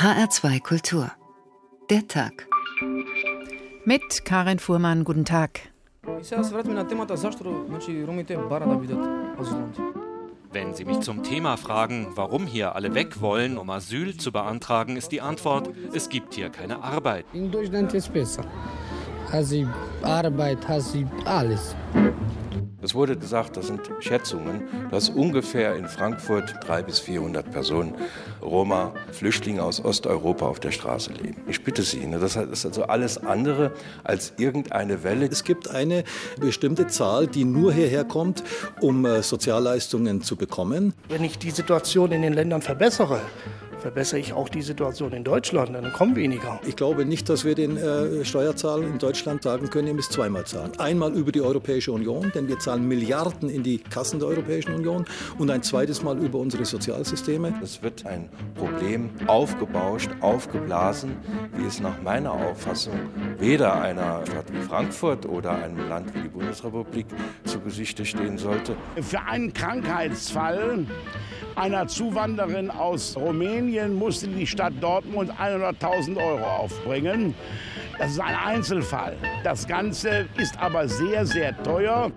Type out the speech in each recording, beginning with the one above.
HR2 Kultur. Der Tag. Mit Karin Fuhrmann, guten Tag. Wenn Sie mich zum Thema fragen, warum hier alle weg wollen, um Asyl zu beantragen, ist die Antwort, es gibt hier keine Arbeit. In Deutschland ist es besser. Hast sie Arbeit, hast alles. Es wurde gesagt, das sind Schätzungen, dass ungefähr in Frankfurt 300 bis 400 Personen Roma, Flüchtlinge aus Osteuropa auf der Straße leben. Ich bitte Sie, ne, das ist also alles andere als irgendeine Welle. Es gibt eine bestimmte Zahl, die nur hierher kommt, um äh, Sozialleistungen zu bekommen. Wenn ich die Situation in den Ländern verbessere, verbessere ich auch die Situation in Deutschland, dann kommen weniger. Ich glaube nicht, dass wir den äh, Steuerzahler in Deutschland sagen können, ihr müsst zweimal zahlen. Einmal über die Europäische Union, denn wir zahlen Milliarden in die Kassen der Europäischen Union und ein zweites Mal über unsere Sozialsysteme. Es wird ein Problem aufgebauscht, aufgeblasen, wie es nach meiner Auffassung weder einer Stadt wie Frankfurt oder einem Land wie die Bundesrepublik zu Gesichte stehen sollte. Für einen Krankheitsfall einer Zuwanderin aus Rumänien musste die Stadt Dortmund 100.000 Euro aufbringen. Das ist ein Einzelfall. Das Ganze ist aber sehr, sehr teuer.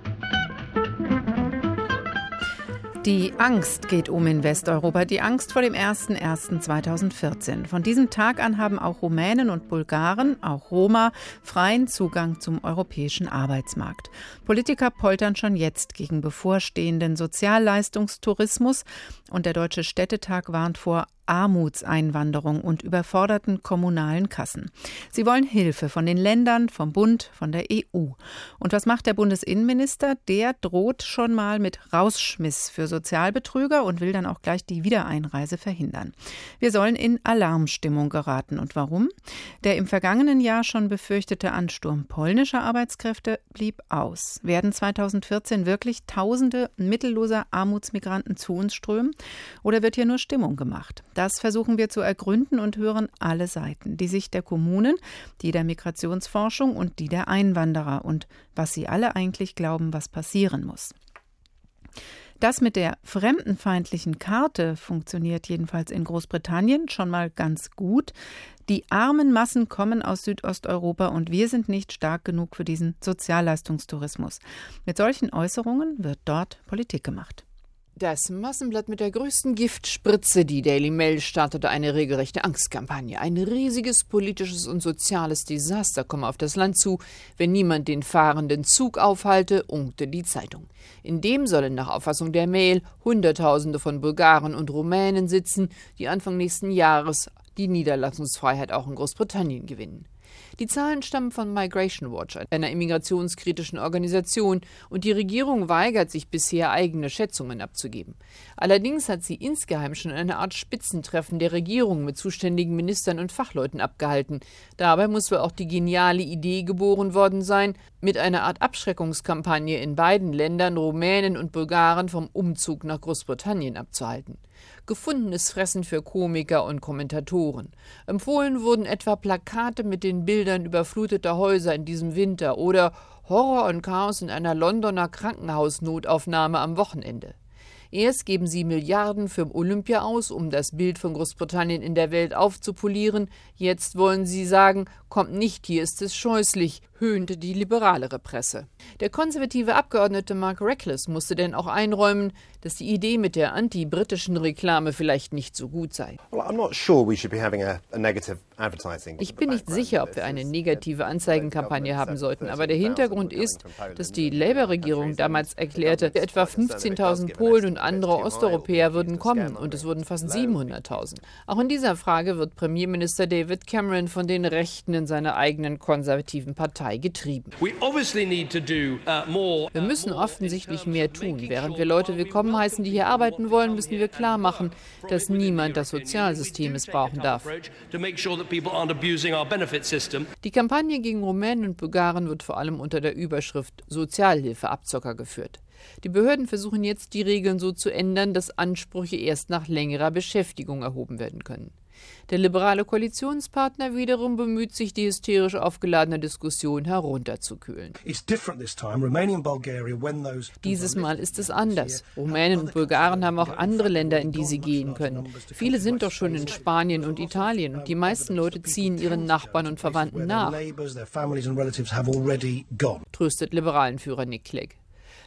Die Angst geht um in Westeuropa, die Angst vor dem 01.01.2014. Von diesem Tag an haben auch Rumänen und Bulgaren, auch Roma, freien Zugang zum europäischen Arbeitsmarkt. Politiker poltern schon jetzt gegen bevorstehenden Sozialleistungstourismus und der Deutsche Städtetag warnt vor Armutseinwanderung und überforderten kommunalen Kassen. Sie wollen Hilfe von den Ländern, vom Bund, von der EU. Und was macht der Bundesinnenminister? Der droht schon mal mit Rausschmiss für Sozialbetrüger und will dann auch gleich die Wiedereinreise verhindern. Wir sollen in Alarmstimmung geraten. Und warum? Der im vergangenen Jahr schon befürchtete Ansturm polnischer Arbeitskräfte blieb aus. Werden 2014 wirklich Tausende mittelloser Armutsmigranten zu uns strömen? Oder wird hier nur Stimmung gemacht? Das versuchen wir zu ergründen und hören alle Seiten. Die Sicht der Kommunen, die der Migrationsforschung und die der Einwanderer und was sie alle eigentlich glauben, was passieren muss. Das mit der fremdenfeindlichen Karte funktioniert jedenfalls in Großbritannien schon mal ganz gut. Die armen Massen kommen aus Südosteuropa und wir sind nicht stark genug für diesen Sozialleistungstourismus. Mit solchen Äußerungen wird dort Politik gemacht. Das Massenblatt mit der größten Giftspritze, die Daily Mail, startete eine regelrechte Angstkampagne. Ein riesiges politisches und soziales Desaster komme auf das Land zu, wenn niemand den fahrenden Zug aufhalte, unkte die Zeitung. In dem sollen nach Auffassung der Mail Hunderttausende von Bulgaren und Rumänen sitzen, die Anfang nächsten Jahres die Niederlassungsfreiheit auch in Großbritannien gewinnen. Die Zahlen stammen von Migration Watch, einer immigrationskritischen Organisation, und die Regierung weigert sich bisher, eigene Schätzungen abzugeben. Allerdings hat sie insgeheim schon eine Art Spitzentreffen der Regierung mit zuständigen Ministern und Fachleuten abgehalten. Dabei muss wohl auch die geniale Idee geboren worden sein, mit einer Art Abschreckungskampagne in beiden Ländern Rumänen und Bulgaren vom Umzug nach Großbritannien abzuhalten gefundenes Fressen für Komiker und Kommentatoren. Empfohlen wurden etwa Plakate mit den Bildern überfluteter Häuser in diesem Winter oder Horror und Chaos in einer Londoner Krankenhausnotaufnahme am Wochenende. Erst geben sie Milliarden für Olympia aus, um das Bild von Großbritannien in der Welt aufzupolieren. Jetzt wollen sie sagen, kommt nicht, hier ist es scheußlich, höhnte die liberalere Presse. Der konservative Abgeordnete Mark Reckless musste denn auch einräumen, dass die Idee mit der anti-britischen Reklame vielleicht nicht so gut sei. Ich bin nicht sicher, ob wir eine negative Anzeigenkampagne haben sollten, aber der Hintergrund ist, dass die Labour-Regierung damals erklärte, etwa 15.000 Polen und andere Osteuropäer würden kommen und es wurden fast 700.000. Auch in dieser Frage wird Premierminister David Cameron von den Rechten in seiner eigenen konservativen Partei getrieben. Uh, wir müssen offensichtlich mehr tun. Während wir Leute willkommen heißen, die hier arbeiten wollen, müssen wir klar machen, dass niemand das Sozialsystem missbrauchen darf. Die Kampagne gegen Rumänen und Bulgaren wird vor allem unter der Überschrift Sozialhilfeabzocker geführt. Die Behörden versuchen jetzt, die Regeln so zu ändern, dass Ansprüche erst nach längerer Beschäftigung erhoben werden können. Der liberale Koalitionspartner wiederum bemüht sich, die hysterisch aufgeladene Diskussion herunterzukühlen. Dieses Mal ist es anders. Rumänen und Bulgaren haben auch andere Länder, in die sie gehen können. Viele sind doch schon in Spanien und Italien und die meisten Leute ziehen ihren Nachbarn und Verwandten nach. Tröstet Liberalenführer Nick Clegg.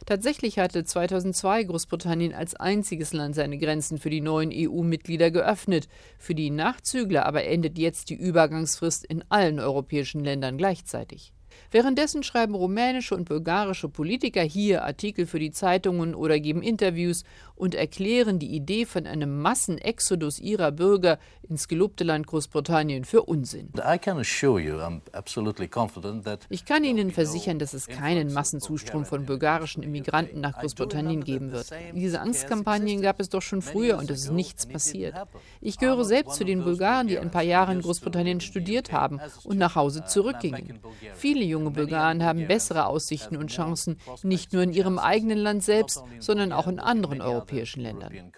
Tatsächlich hatte 2002 Großbritannien als einziges Land seine Grenzen für die neuen EU-Mitglieder geöffnet. Für die Nachzügler aber endet jetzt die Übergangsfrist in allen europäischen Ländern gleichzeitig. Währenddessen schreiben rumänische und bulgarische Politiker hier Artikel für die Zeitungen oder geben Interviews und erklären die Idee von einem Massenexodus ihrer Bürger ins gelobte Land Großbritannien für Unsinn. Ich kann Ihnen versichern, dass es keinen Massenzustrom von bulgarischen Immigranten nach Großbritannien geben wird. Diese Angstkampagnen gab es doch schon früher und es ist nichts passiert. Ich gehöre selbst zu den Bulgaren, die ein paar Jahre in Großbritannien studiert haben und nach Hause zurückgingen. Viele junge Bulgaren haben bessere Aussichten und Chancen, nicht nur in ihrem eigenen Land selbst, sondern auch in anderen europäischen Ländern,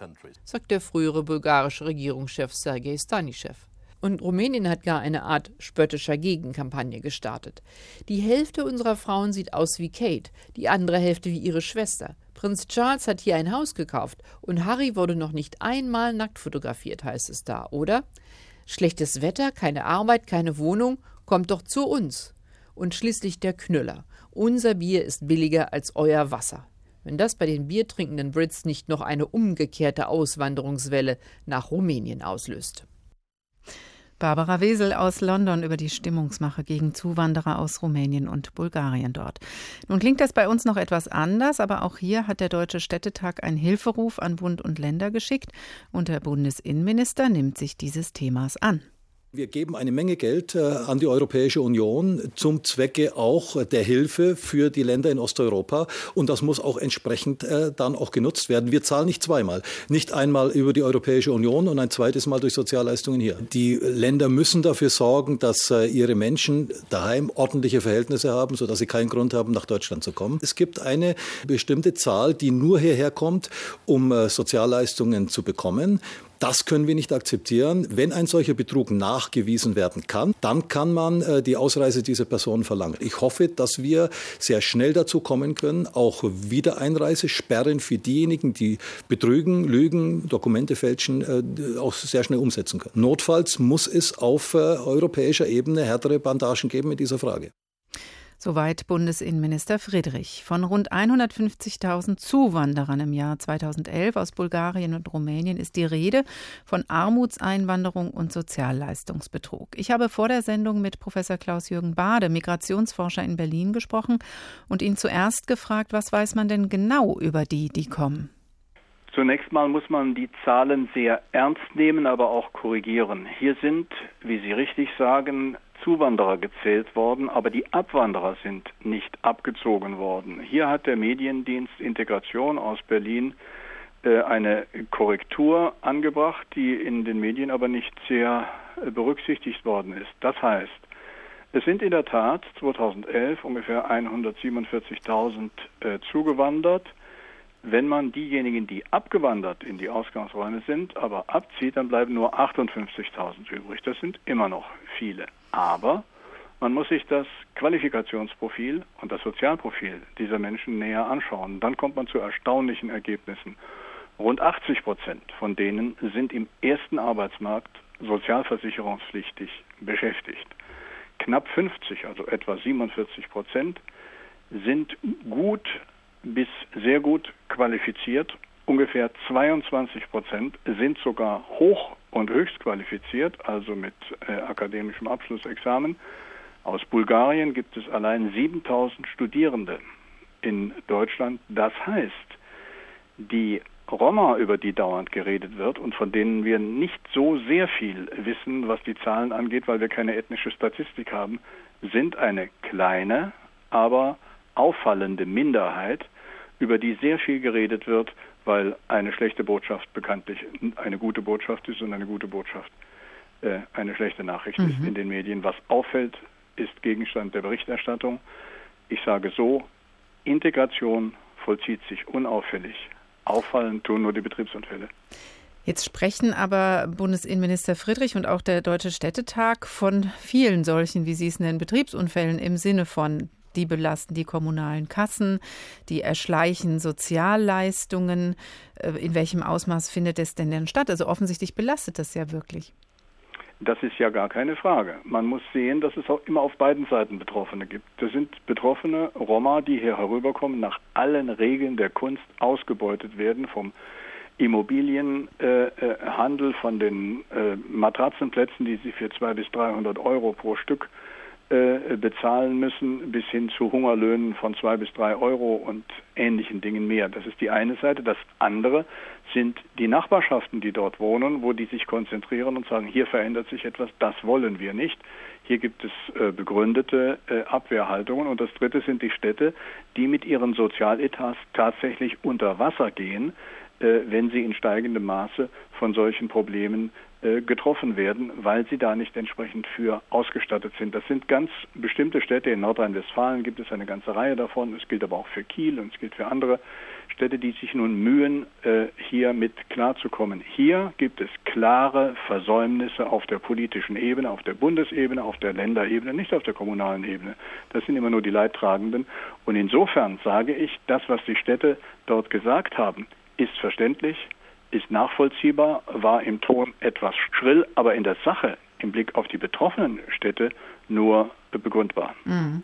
sagt der frühere bulgarische Regierungschef Sergei Stanischew. Und Rumänien hat gar eine Art spöttischer Gegenkampagne gestartet. Die Hälfte unserer Frauen sieht aus wie Kate, die andere Hälfte wie ihre Schwester. Prinz Charles hat hier ein Haus gekauft und Harry wurde noch nicht einmal nackt fotografiert, heißt es da, oder? Schlechtes Wetter, keine Arbeit, keine Wohnung, kommt doch zu uns. Und schließlich der Knüller. Unser Bier ist billiger als euer Wasser. Wenn das bei den biertrinkenden Brits nicht noch eine umgekehrte Auswanderungswelle nach Rumänien auslöst. Barbara Wesel aus London über die Stimmungsmache gegen Zuwanderer aus Rumänien und Bulgarien dort. Nun klingt das bei uns noch etwas anders, aber auch hier hat der Deutsche Städtetag einen Hilferuf an Bund und Länder geschickt und der Bundesinnenminister nimmt sich dieses Themas an. Wir geben eine Menge Geld äh, an die Europäische Union zum Zwecke auch der Hilfe für die Länder in Osteuropa. Und das muss auch entsprechend äh, dann auch genutzt werden. Wir zahlen nicht zweimal. Nicht einmal über die Europäische Union und ein zweites Mal durch Sozialleistungen hier. Die Länder müssen dafür sorgen, dass äh, ihre Menschen daheim ordentliche Verhältnisse haben, sodass sie keinen Grund haben, nach Deutschland zu kommen. Es gibt eine bestimmte Zahl, die nur hierher kommt, um äh, Sozialleistungen zu bekommen. Das können wir nicht akzeptieren. Wenn ein solcher Betrug nachgewiesen werden kann, dann kann man äh, die Ausreise dieser Person verlangen. Ich hoffe, dass wir sehr schnell dazu kommen können, auch Wiedereinreisesperren für diejenigen, die betrügen, lügen, Dokumente fälschen, äh, auch sehr schnell umsetzen können. Notfalls muss es auf äh, europäischer Ebene härtere Bandagen geben mit dieser Frage. Soweit Bundesinnenminister Friedrich. Von rund 150.000 Zuwanderern im Jahr 2011 aus Bulgarien und Rumänien ist die Rede von Armutseinwanderung und Sozialleistungsbetrug. Ich habe vor der Sendung mit Professor Klaus-Jürgen Bade, Migrationsforscher in Berlin, gesprochen und ihn zuerst gefragt, was weiß man denn genau über die, die kommen? Zunächst mal muss man die Zahlen sehr ernst nehmen, aber auch korrigieren. Hier sind, wie Sie richtig sagen, Zuwanderer gezählt worden, aber die Abwanderer sind nicht abgezogen worden. Hier hat der Mediendienst Integration aus Berlin äh, eine Korrektur angebracht, die in den Medien aber nicht sehr äh, berücksichtigt worden ist. Das heißt, es sind in der Tat 2011 ungefähr 147.000 äh, zugewandert. Wenn man diejenigen, die abgewandert in die Ausgangsräume sind, aber abzieht, dann bleiben nur 58.000 übrig. Das sind immer noch viele. Aber man muss sich das Qualifikationsprofil und das Sozialprofil dieser Menschen näher anschauen. Dann kommt man zu erstaunlichen Ergebnissen. Rund 80 Prozent von denen sind im ersten Arbeitsmarkt sozialversicherungspflichtig beschäftigt. Knapp 50, also etwa 47 Prozent, sind gut bis sehr gut qualifiziert. Ungefähr 22 Prozent sind sogar hoch und höchst qualifiziert, also mit äh, akademischem Abschlussexamen. Aus Bulgarien gibt es allein 7000 Studierende in Deutschland. Das heißt, die Roma, über die dauernd geredet wird und von denen wir nicht so sehr viel wissen, was die Zahlen angeht, weil wir keine ethnische Statistik haben, sind eine kleine, aber auffallende Minderheit, über die sehr viel geredet wird weil eine schlechte Botschaft bekanntlich eine gute Botschaft ist und eine gute Botschaft äh, eine schlechte Nachricht mhm. ist in den Medien. Was auffällt, ist Gegenstand der Berichterstattung. Ich sage so, Integration vollzieht sich unauffällig. Auffallen tun nur die Betriebsunfälle. Jetzt sprechen aber Bundesinnenminister Friedrich und auch der Deutsche Städtetag von vielen solchen, wie Sie es nennen, Betriebsunfällen im Sinne von die belasten die kommunalen Kassen, die erschleichen Sozialleistungen. Äh, in welchem Ausmaß findet es denn denn statt? Also offensichtlich belastet das ja wirklich. Das ist ja gar keine Frage. Man muss sehen, dass es auch immer auf beiden Seiten Betroffene gibt. Das sind Betroffene Roma, die hier herüberkommen, nach allen Regeln der Kunst ausgebeutet werden, vom Immobilienhandel, äh, von den äh, Matratzenplätzen, die sie für 200 bis 300 Euro pro Stück äh, bezahlen müssen, bis hin zu Hungerlöhnen von zwei bis drei Euro und ähnlichen Dingen mehr. Das ist die eine Seite. Das andere sind die Nachbarschaften, die dort wohnen, wo die sich konzentrieren und sagen, hier verändert sich etwas, das wollen wir nicht. Hier gibt es äh, begründete äh, Abwehrhaltungen. Und das dritte sind die Städte, die mit ihren Sozialetats tatsächlich unter Wasser gehen, wenn sie in steigendem Maße von solchen Problemen getroffen werden, weil sie da nicht entsprechend für ausgestattet sind. Das sind ganz bestimmte Städte. In Nordrhein-Westfalen gibt es eine ganze Reihe davon. Es gilt aber auch für Kiel und es gilt für andere Städte, die sich nun mühen, äh, hier mit klarzukommen. Hier gibt es klare Versäumnisse auf der politischen Ebene, auf der Bundesebene, auf der Länderebene, nicht auf der kommunalen Ebene. Das sind immer nur die Leidtragenden. Und insofern sage ich, das, was die Städte dort gesagt haben, ist verständlich, ist nachvollziehbar, war im Ton etwas schrill, aber in der Sache, im Blick auf die betroffenen Städte, nur begründbar. Mhm.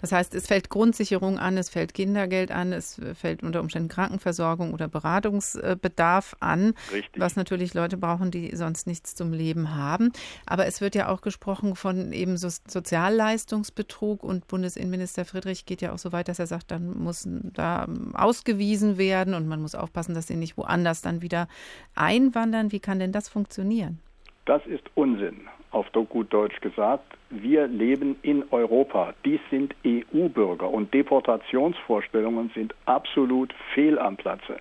Das heißt, es fällt Grundsicherung an, es fällt Kindergeld an, es fällt unter Umständen Krankenversorgung oder Beratungsbedarf an, Richtig. was natürlich Leute brauchen, die sonst nichts zum Leben haben. Aber es wird ja auch gesprochen von eben so Sozialleistungsbetrug und Bundesinnenminister Friedrich geht ja auch so weit, dass er sagt, dann muss da ausgewiesen werden und man muss aufpassen, dass sie nicht woanders dann wieder einwandern. Wie kann denn das funktionieren? Das ist Unsinn auf gut Deutsch gesagt, wir leben in Europa. Dies sind EU-Bürger und Deportationsvorstellungen sind absolut fehl am Platze.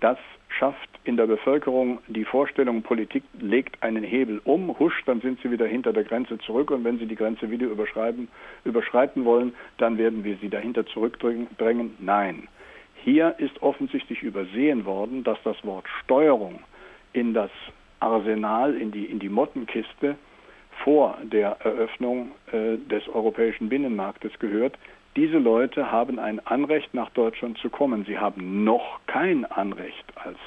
Das schafft in der Bevölkerung die Vorstellung, Politik legt einen Hebel um, husch, dann sind sie wieder hinter der Grenze zurück und wenn sie die Grenze wieder überschreiten, überschreiten wollen, dann werden wir sie dahinter zurückdrängen. Nein. Hier ist offensichtlich übersehen worden, dass das Wort Steuerung in das Arsenal, in die, in die Mottenkiste vor der Eröffnung äh, des europäischen Binnenmarktes gehört. Diese Leute haben ein Anrecht, nach Deutschland zu kommen. Sie haben noch kein Anrecht als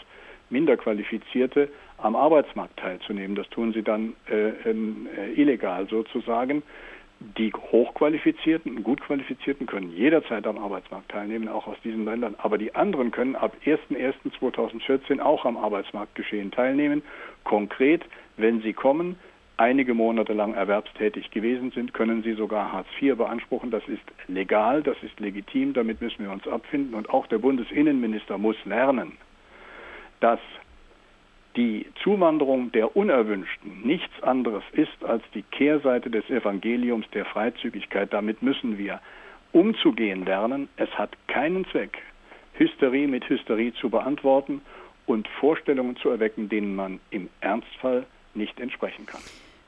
Minderqualifizierte am Arbeitsmarkt teilzunehmen. Das tun sie dann äh, äh, illegal sozusagen. Die Hochqualifizierten, gut Qualifizierten können jederzeit am Arbeitsmarkt teilnehmen, auch aus diesen Ländern. Aber die anderen können ab 01.01.2014 auch am Arbeitsmarktgeschehen teilnehmen. Konkret, wenn sie kommen, einige Monate lang erwerbstätig gewesen sind, können sie sogar Hartz IV beanspruchen. Das ist legal, das ist legitim, damit müssen wir uns abfinden. Und auch der Bundesinnenminister muss lernen, dass die Zuwanderung der Unerwünschten nichts anderes ist als die Kehrseite des Evangeliums der Freizügigkeit. Damit müssen wir umzugehen lernen. Es hat keinen Zweck, Hysterie mit Hysterie zu beantworten und Vorstellungen zu erwecken, denen man im Ernstfall nicht entsprechen kann.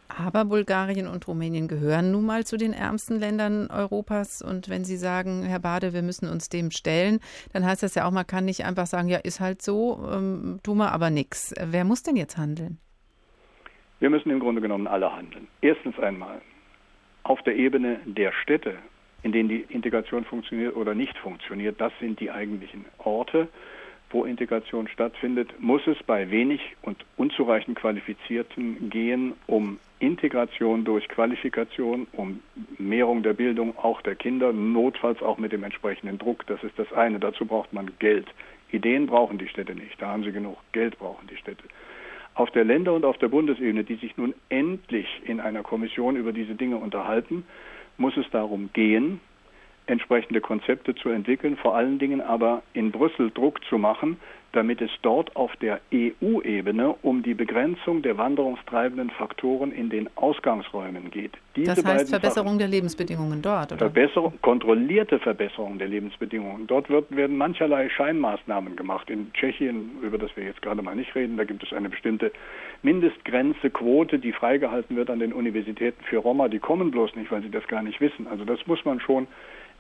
Aber Bulgarien und Rumänien gehören nun mal zu den ärmsten Ländern Europas. Und wenn Sie sagen, Herr Bade, wir müssen uns dem stellen, dann heißt das ja auch, man kann nicht einfach sagen, ja, ist halt so, ähm, tun wir aber nichts. Wer muss denn jetzt handeln? Wir müssen im Grunde genommen alle handeln. Erstens einmal auf der Ebene der Städte, in denen die Integration funktioniert oder nicht funktioniert. Das sind die eigentlichen Orte wo Integration stattfindet, muss es bei wenig und unzureichend Qualifizierten gehen, um Integration durch Qualifikation, um Mehrung der Bildung auch der Kinder, notfalls auch mit dem entsprechenden Druck. Das ist das eine. Dazu braucht man Geld. Ideen brauchen die Städte nicht. Da haben sie genug. Geld brauchen die Städte. Auf der Länder- und auf der Bundesebene, die sich nun endlich in einer Kommission über diese Dinge unterhalten, muss es darum gehen, entsprechende Konzepte zu entwickeln, vor allen Dingen aber in Brüssel Druck zu machen, damit es dort auf der EU-Ebene um die Begrenzung der wanderungstreibenden Faktoren in den Ausgangsräumen geht. Diese das heißt Verbesserung Sachen, der Lebensbedingungen dort, oder? Verbesserung, kontrollierte Verbesserung der Lebensbedingungen. Dort wird, werden mancherlei Scheinmaßnahmen gemacht. In Tschechien, über das wir jetzt gerade mal nicht reden, da gibt es eine bestimmte Mindestgrenze, Quote, die freigehalten wird an den Universitäten für Roma. Die kommen bloß nicht, weil sie das gar nicht wissen. Also das muss man schon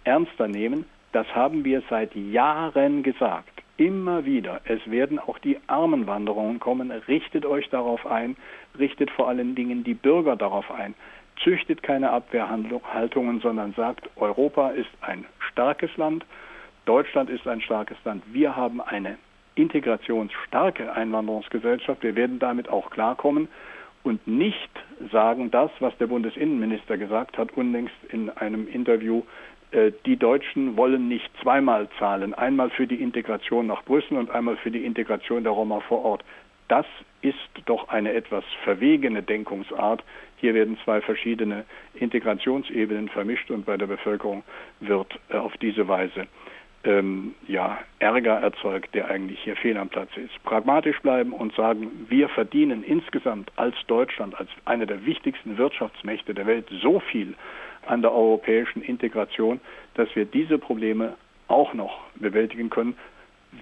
ernster nehmen. Das haben wir seit Jahren gesagt. Immer wieder. Es werden auch die Armenwanderungen kommen. Richtet euch darauf ein. Richtet vor allen Dingen die Bürger darauf ein. Züchtet keine Abwehrhaltungen, sondern sagt, Europa ist ein starkes Land. Deutschland ist ein starkes Land. Wir haben eine integrationsstarke Einwanderungsgesellschaft. Wir werden damit auch klarkommen und nicht sagen das, was der Bundesinnenminister gesagt hat, unlängst in einem Interview, die Deutschen wollen nicht zweimal zahlen, einmal für die Integration nach Brüssel und einmal für die Integration der Roma vor Ort. Das ist doch eine etwas verwegene Denkungsart. Hier werden zwei verschiedene Integrationsebenen vermischt und bei der Bevölkerung wird äh, auf diese Weise ähm, ja, Ärger erzeugt, der eigentlich hier fehl am Platz ist. Pragmatisch bleiben und sagen, wir verdienen insgesamt als Deutschland, als eine der wichtigsten Wirtschaftsmächte der Welt so viel an der europäischen Integration, dass wir diese Probleme auch noch bewältigen können.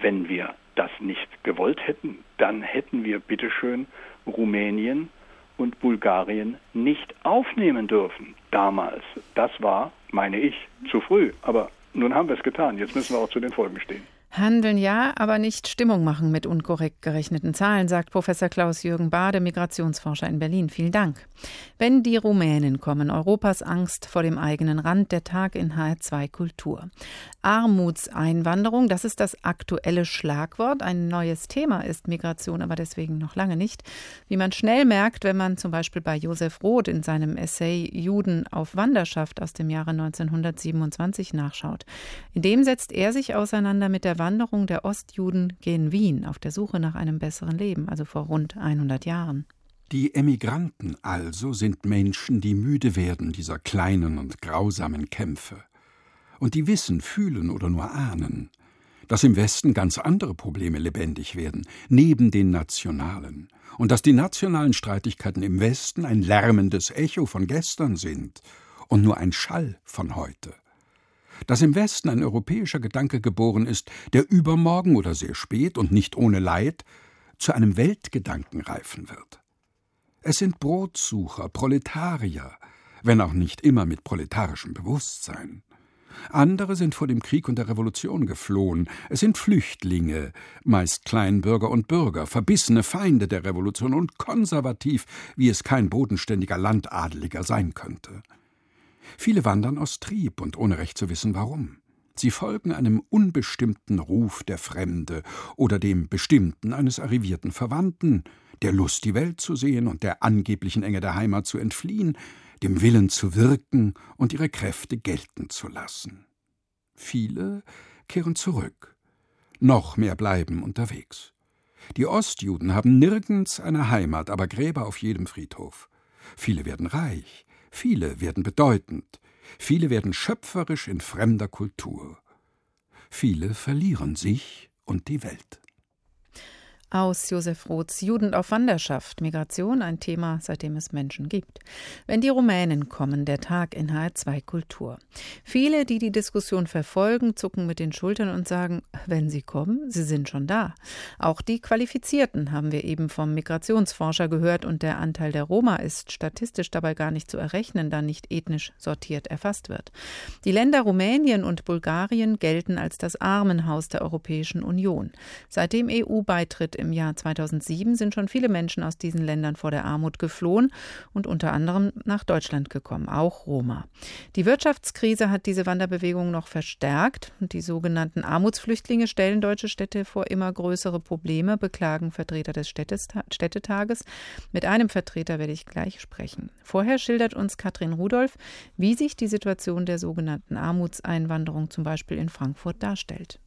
Wenn wir das nicht gewollt hätten, dann hätten wir bitteschön Rumänien und Bulgarien nicht aufnehmen dürfen damals. Das war, meine ich, zu früh. Aber nun haben wir es getan. Jetzt müssen wir auch zu den Folgen stehen. Handeln ja, aber nicht Stimmung machen mit unkorrekt gerechneten Zahlen, sagt Professor Klaus-Jürgen Bade, Migrationsforscher in Berlin. Vielen Dank. Wenn die Rumänen kommen, Europas Angst vor dem eigenen Rand, der Tag in HR2 Kultur. Armutseinwanderung, das ist das aktuelle Schlagwort. Ein neues Thema ist Migration, aber deswegen noch lange nicht. Wie man schnell merkt, wenn man zum Beispiel bei Josef Roth in seinem Essay Juden auf Wanderschaft aus dem Jahre 1927 nachschaut. In dem setzt er sich auseinander mit der Wanderung der Ostjuden gen Wien auf der Suche nach einem besseren Leben, also vor rund 100 Jahren. Die Emigranten also sind Menschen, die müde werden dieser kleinen und grausamen Kämpfe. Und die wissen, fühlen oder nur ahnen, dass im Westen ganz andere Probleme lebendig werden, neben den nationalen, und dass die nationalen Streitigkeiten im Westen ein lärmendes Echo von gestern sind und nur ein Schall von heute dass im Westen ein europäischer Gedanke geboren ist, der übermorgen oder sehr spät und nicht ohne Leid zu einem Weltgedanken reifen wird. Es sind Brotsucher, Proletarier, wenn auch nicht immer mit proletarischem Bewusstsein. Andere sind vor dem Krieg und der Revolution geflohen. Es sind Flüchtlinge, meist Kleinbürger und Bürger, verbissene Feinde der Revolution und konservativ, wie es kein bodenständiger Landadeliger sein könnte. Viele wandern aus Trieb und ohne recht zu wissen warum. Sie folgen einem unbestimmten Ruf der Fremde oder dem bestimmten eines arrivierten Verwandten, der Lust, die Welt zu sehen und der angeblichen Enge der Heimat zu entfliehen, dem Willen zu wirken und ihre Kräfte gelten zu lassen. Viele kehren zurück, noch mehr bleiben unterwegs. Die Ostjuden haben nirgends eine Heimat, aber Gräber auf jedem Friedhof. Viele werden reich, Viele werden bedeutend, viele werden schöpferisch in fremder Kultur. Viele verlieren sich und die Welt. Aus Josef Roths Juden auf Wanderschaft, Migration, ein Thema, seitdem es Menschen gibt. Wenn die Rumänen kommen, der Tag in HR2 Kultur. Viele, die die Diskussion verfolgen, zucken mit den Schultern und sagen, wenn sie kommen, sie sind schon da. Auch die Qualifizierten haben wir eben vom Migrationsforscher gehört und der Anteil der Roma ist statistisch dabei gar nicht zu errechnen, da nicht ethnisch sortiert erfasst wird. Die Länder Rumänien und Bulgarien gelten als das Armenhaus der Europäischen Union. Seit dem EU-Beitritt im Jahr 2007 sind schon viele Menschen aus diesen Ländern vor der Armut geflohen und unter anderem nach Deutschland gekommen, auch Roma. Die Wirtschaftskrise hat diese Wanderbewegung noch verstärkt und die sogenannten Armutsflüchtlinge stellen deutsche Städte vor immer größere Probleme, beklagen Vertreter des Städtetages. Mit einem Vertreter werde ich gleich sprechen. Vorher schildert uns Katrin Rudolph, wie sich die Situation der sogenannten Armutseinwanderung zum Beispiel in Frankfurt darstellt.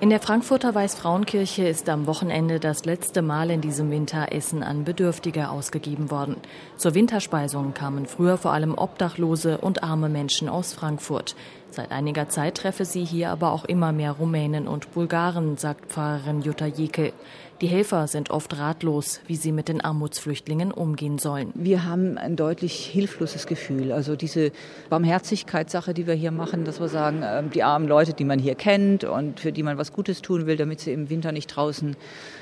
In der Frankfurter Weißfrauenkirche ist am Wochenende das letzte Mal in diesem Winter Essen an Bedürftige ausgegeben worden. Zur Winterspeisung kamen früher vor allem Obdachlose und arme Menschen aus Frankfurt. Seit einiger Zeit treffe sie hier aber auch immer mehr Rumänen und Bulgaren, sagt Pfarrerin Jutta Jekel. Die Helfer sind oft ratlos, wie sie mit den Armutsflüchtlingen umgehen sollen. Wir haben ein deutlich hilfloses Gefühl. Also diese Barmherzigkeitssache, die wir hier machen, dass wir sagen, ähm, die armen Leute, die man hier kennt und für die man was Gutes tun will, damit sie im Winter nicht draußen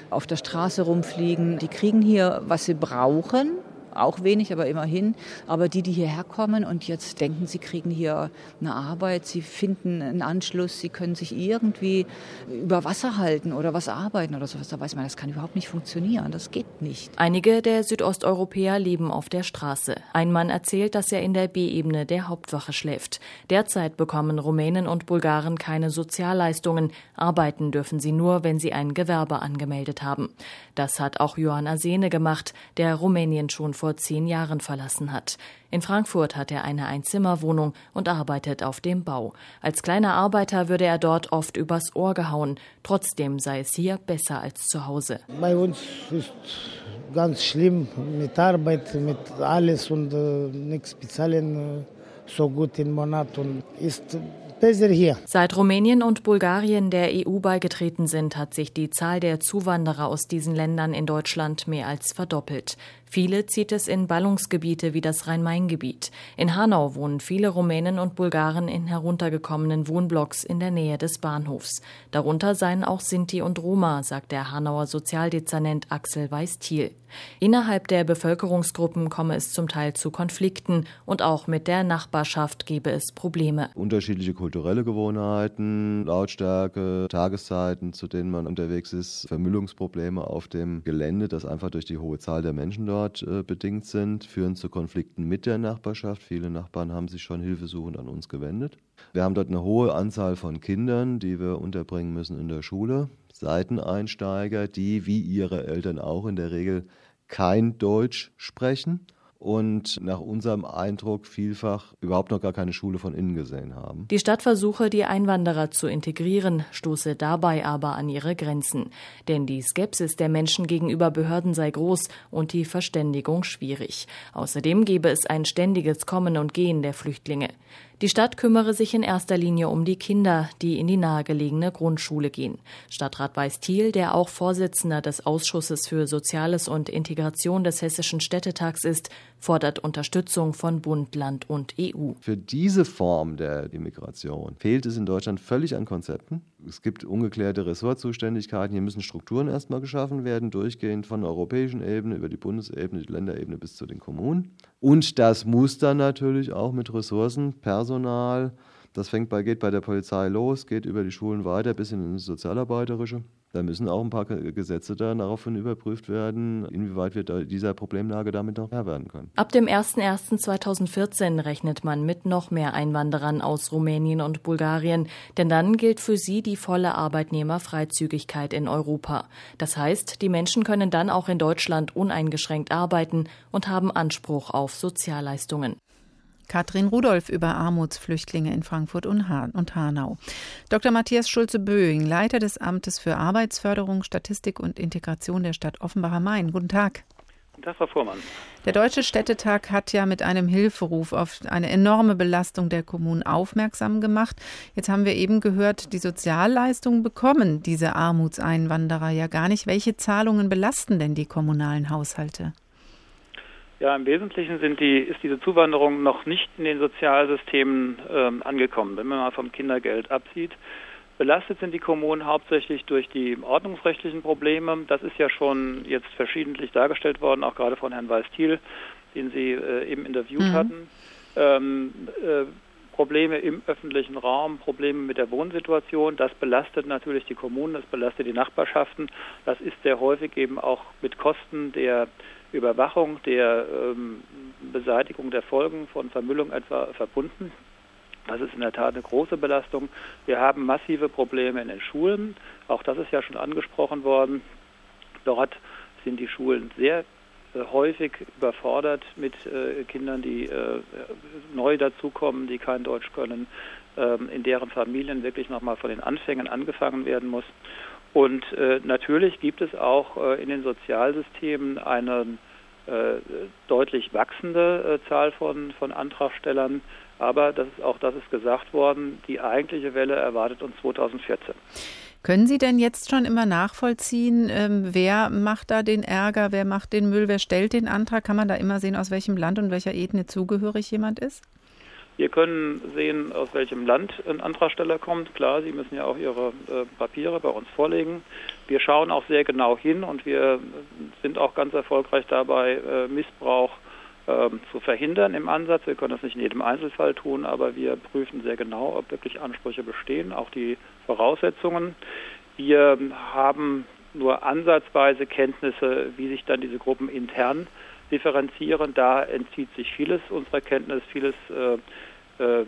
auf der Straße rumfliegen, die kriegen hier, was sie brauchen auch wenig, aber immerhin. Aber die, die hierher kommen und jetzt denken, sie kriegen hier eine Arbeit, sie finden einen Anschluss, sie können sich irgendwie über Wasser halten oder was arbeiten oder sowas, da weiß man, das kann überhaupt nicht funktionieren. Das geht nicht. Einige der Südosteuropäer leben auf der Straße. Ein Mann erzählt, dass er in der B-Ebene der Hauptwache schläft. Derzeit bekommen Rumänen und Bulgaren keine Sozialleistungen. Arbeiten dürfen sie nur, wenn sie ein Gewerbe angemeldet haben. Das hat auch Johann Asene gemacht, der Rumänien schon vor zehn Jahren verlassen hat. In Frankfurt hat er eine Einzimmerwohnung und arbeitet auf dem Bau. Als kleiner Arbeiter würde er dort oft übers Ohr gehauen. Trotzdem sei es hier besser als zu Hause. Bei uns ist ganz schlimm mit Arbeit, mit alles und äh, nichts bezahlen äh, so gut im Monat und ist besser hier. Seit Rumänien und Bulgarien der EU beigetreten sind, hat sich die Zahl der Zuwanderer aus diesen Ländern in Deutschland mehr als verdoppelt. Viele zieht es in Ballungsgebiete wie das Rhein-Main-Gebiet. In Hanau wohnen viele Rumänen und Bulgaren in heruntergekommenen Wohnblocks in der Nähe des Bahnhofs. Darunter seien auch Sinti und Roma, sagt der Hanauer Sozialdezernent Axel Weiß-Thiel. Innerhalb der Bevölkerungsgruppen komme es zum Teil zu Konflikten und auch mit der Nachbarschaft gebe es Probleme. Unterschiedliche kulturelle Gewohnheiten, Lautstärke, Tageszeiten, zu denen man unterwegs ist, Vermüllungsprobleme auf dem Gelände, das einfach durch die hohe Zahl der Menschen dort dort äh, bedingt sind, führen zu Konflikten mit der Nachbarschaft. Viele Nachbarn haben sich schon hilfesuchend an uns gewendet. Wir haben dort eine hohe Anzahl von Kindern, die wir unterbringen müssen in der Schule. Seiteneinsteiger, die wie ihre Eltern auch in der Regel kein Deutsch sprechen und nach unserem Eindruck vielfach überhaupt noch gar keine Schule von innen gesehen haben. Die Stadt versuche, die Einwanderer zu integrieren, stoße dabei aber an ihre Grenzen. Denn die Skepsis der Menschen gegenüber Behörden sei groß und die Verständigung schwierig. Außerdem gebe es ein ständiges Kommen und Gehen der Flüchtlinge. Die Stadt kümmere sich in erster Linie um die Kinder, die in die nahegelegene Grundschule gehen. Stadtrat Weiß-Thiel, der auch Vorsitzender des Ausschusses für Soziales und Integration des Hessischen Städtetags ist, fordert Unterstützung von Bund, Land und EU. Für diese Form der Immigration fehlt es in Deutschland völlig an Konzepten. Es gibt ungeklärte Ressortzuständigkeiten. Hier müssen Strukturen erstmal geschaffen werden, durchgehend von der europäischen Ebene über die Bundesebene, die Länderebene bis zu den Kommunen. Und das muss dann natürlich auch mit Ressourcen, Personal, das fängt bei, geht bei der Polizei los, geht über die Schulen weiter bis in ins Sozialarbeiterische. Da müssen auch ein paar Gesetze daraufhin überprüft werden, inwieweit wir dieser Problemlage damit noch Herr werden können. Ab dem 01.01.2014 rechnet man mit noch mehr Einwanderern aus Rumänien und Bulgarien, denn dann gilt für sie die volle Arbeitnehmerfreizügigkeit in Europa. Das heißt, die Menschen können dann auch in Deutschland uneingeschränkt arbeiten und haben Anspruch auf Sozialleistungen. Katrin Rudolph über Armutsflüchtlinge in Frankfurt und Hanau. Dr. Matthias Schulze-Böing, Leiter des Amtes für Arbeitsförderung, Statistik und Integration der Stadt Offenbach am Main. Guten Tag. Tag, Frau Vormann. Der Deutsche Städtetag hat ja mit einem Hilferuf auf eine enorme Belastung der Kommunen aufmerksam gemacht. Jetzt haben wir eben gehört, die Sozialleistungen bekommen diese Armutseinwanderer ja gar nicht. Welche Zahlungen belasten denn die kommunalen Haushalte? Ja, im Wesentlichen sind die, ist diese Zuwanderung noch nicht in den Sozialsystemen ähm, angekommen, wenn man mal vom Kindergeld absieht. Belastet sind die Kommunen hauptsächlich durch die ordnungsrechtlichen Probleme. Das ist ja schon jetzt verschiedentlich dargestellt worden, auch gerade von Herrn Weiß-Thiel, den Sie äh, eben interviewt mhm. hatten. Ähm, äh, Probleme im öffentlichen Raum, Probleme mit der Wohnsituation. Das belastet natürlich die Kommunen, das belastet die Nachbarschaften. Das ist sehr häufig eben auch mit Kosten der Überwachung der ähm, Beseitigung der Folgen von Vermüllung etwa verbunden. Das ist in der Tat eine große Belastung. Wir haben massive Probleme in den Schulen. Auch das ist ja schon angesprochen worden. Dort sind die Schulen sehr äh, häufig überfordert mit äh, Kindern, die äh, neu dazukommen, die kein Deutsch können, ähm, in deren Familien wirklich nochmal von den Anfängen angefangen werden muss. Und äh, natürlich gibt es auch äh, in den Sozialsystemen eine äh, deutlich wachsende äh, Zahl von, von Antragstellern. Aber das ist, auch das ist gesagt worden, die eigentliche Welle erwartet uns 2014. Können Sie denn jetzt schon immer nachvollziehen, ähm, wer macht da den Ärger, wer macht den Müll, wer stellt den Antrag? Kann man da immer sehen, aus welchem Land und welcher Ethnie zugehörig jemand ist? Wir können sehen, aus welchem Land ein Antragsteller kommt. Klar, Sie müssen ja auch Ihre äh, Papiere bei uns vorlegen. Wir schauen auch sehr genau hin und wir sind auch ganz erfolgreich dabei, äh, Missbrauch äh, zu verhindern im Ansatz. Wir können das nicht in jedem Einzelfall tun, aber wir prüfen sehr genau, ob wirklich Ansprüche bestehen, auch die Voraussetzungen. Wir haben nur ansatzweise Kenntnisse, wie sich dann diese Gruppen intern differenzieren. Da entzieht sich vieles unserer Kenntnis, vieles äh, äh,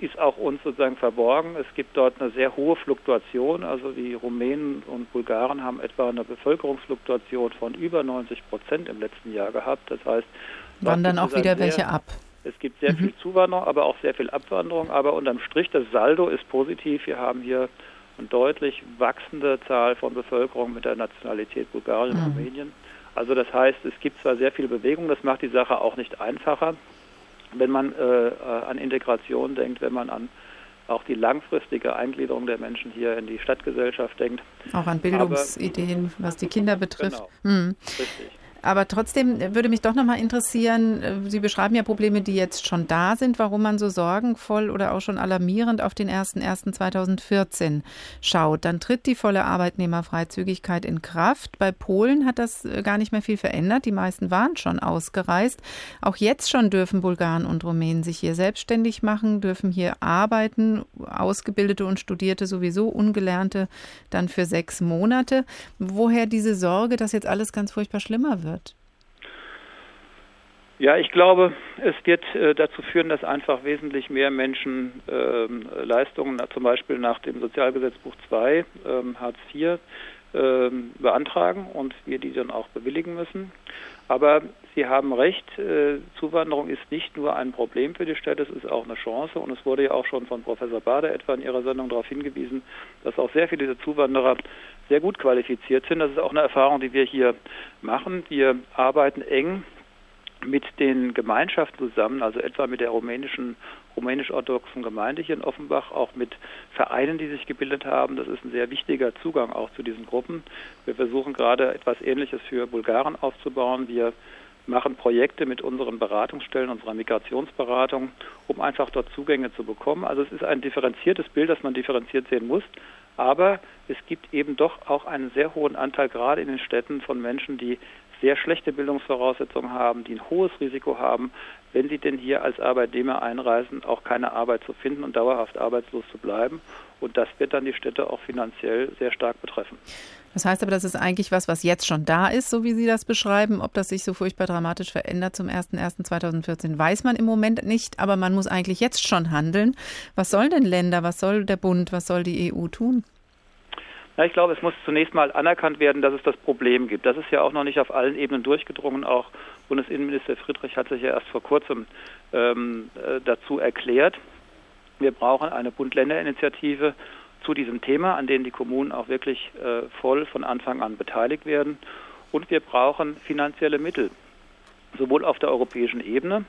ist auch uns sozusagen verborgen. Es gibt dort eine sehr hohe Fluktuation. Also die Rumänen und Bulgaren haben etwa eine Bevölkerungsfluktuation von über 90 Prozent im letzten Jahr gehabt. Das heißt, wandern auch wieder sehr, welche ab. Es gibt sehr mhm. viel Zuwanderung, aber auch sehr viel Abwanderung. Aber unterm Strich, das Saldo ist positiv. Wir haben hier eine deutlich wachsende Zahl von Bevölkerung mit der Nationalität Bulgarien und mhm. Rumänien. Also das heißt, es gibt zwar sehr viel Bewegung, das macht die Sache auch nicht einfacher wenn man äh, äh, an Integration denkt, wenn man an auch die langfristige Eingliederung der Menschen hier in die Stadtgesellschaft denkt. Auch an Bildungsideen, Aber, was die Kinder betrifft. Genau, hm. Richtig. Aber trotzdem würde mich doch noch mal interessieren, äh, Sie beschreiben ja Probleme, die jetzt schon da sind, warum man so sorgenvoll oder auch schon alarmierend auf den 01.01.2014 schaut. Dann tritt die volle Arbeitnehmerfreizügigkeit in Kraft. Bei Polen hat das äh, gar nicht mehr viel verändert. Die meisten waren schon ausgereist. Auch jetzt schon dürfen Bulgaren und Rumänen sich hier selbstständig machen, dürfen hier arbeiten, Ausgebildete und Studierte sowieso, Ungelernte dann für sechs Monate. Woher diese Sorge, dass jetzt alles ganz furchtbar schlimmer wird? Wird? Ja, ich glaube, es wird äh, dazu führen, dass einfach wesentlich mehr Menschen ähm, Leistungen, zum Beispiel nach dem Sozialgesetzbuch 2, ähm, Hartz IV, ähm, beantragen und wir die dann auch bewilligen müssen. Aber Sie haben recht, äh, Zuwanderung ist nicht nur ein Problem für die Städte, es ist auch eine Chance. Und es wurde ja auch schon von Professor Bader etwa in Ihrer Sendung darauf hingewiesen, dass auch sehr viele dieser Zuwanderer sehr gut qualifiziert sind. Das ist auch eine Erfahrung, die wir hier machen. Wir arbeiten eng mit den Gemeinschaften zusammen, also etwa mit der rumänischen rumänisch-orthodoxen Gemeinde hier in Offenbach, auch mit Vereinen, die sich gebildet haben. Das ist ein sehr wichtiger Zugang auch zu diesen Gruppen. Wir versuchen gerade etwas Ähnliches für Bulgaren aufzubauen. Wir machen Projekte mit unseren Beratungsstellen, unserer Migrationsberatung, um einfach dort Zugänge zu bekommen. Also es ist ein differenziertes Bild, das man differenziert sehen muss. Aber es gibt eben doch auch einen sehr hohen Anteil gerade in den Städten von Menschen, die sehr schlechte Bildungsvoraussetzungen haben, die ein hohes Risiko haben, wenn sie denn hier als Arbeitnehmer einreisen, auch keine Arbeit zu finden und dauerhaft arbeitslos zu bleiben. Und das wird dann die Städte auch finanziell sehr stark betreffen. Das heißt aber, das ist eigentlich was, was jetzt schon da ist, so wie Sie das beschreiben. Ob das sich so furchtbar dramatisch verändert zum 01.01.2014, weiß man im Moment nicht. Aber man muss eigentlich jetzt schon handeln. Was sollen denn Länder, was soll der Bund, was soll die EU tun? Na, ich glaube, es muss zunächst mal anerkannt werden, dass es das Problem gibt. Das ist ja auch noch nicht auf allen Ebenen durchgedrungen. Auch Bundesinnenminister Friedrich hat sich ja erst vor kurzem ähm, äh, dazu erklärt. Wir brauchen eine Bund-Länder-Initiative zu diesem Thema, an denen die Kommunen auch wirklich äh, voll von Anfang an beteiligt werden. Und wir brauchen finanzielle Mittel, sowohl auf der europäischen Ebene.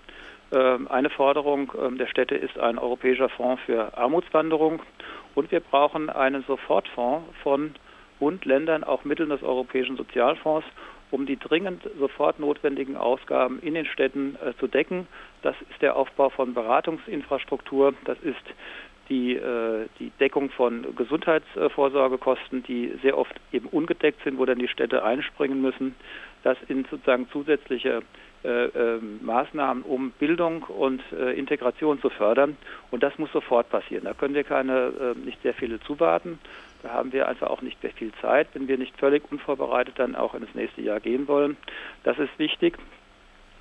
Äh, eine Forderung äh, der Städte ist ein europäischer Fonds für Armutswanderung. Und wir brauchen einen Sofortfonds von Bund, Ländern, auch Mitteln des Europäischen Sozialfonds, um die dringend sofort notwendigen Ausgaben in den Städten äh, zu decken. Das ist der Aufbau von Beratungsinfrastruktur, das ist die, äh, die Deckung von Gesundheitsvorsorgekosten, die sehr oft eben ungedeckt sind, wo dann die Städte einspringen müssen. Das sind sozusagen zusätzliche Maßnahmen, um Bildung und äh, Integration zu fördern. Und das muss sofort passieren. Da können wir keine, äh, nicht sehr viele zuwarten. Da haben wir einfach auch nicht sehr viel Zeit, wenn wir nicht völlig unvorbereitet dann auch in das nächste Jahr gehen wollen. Das ist wichtig.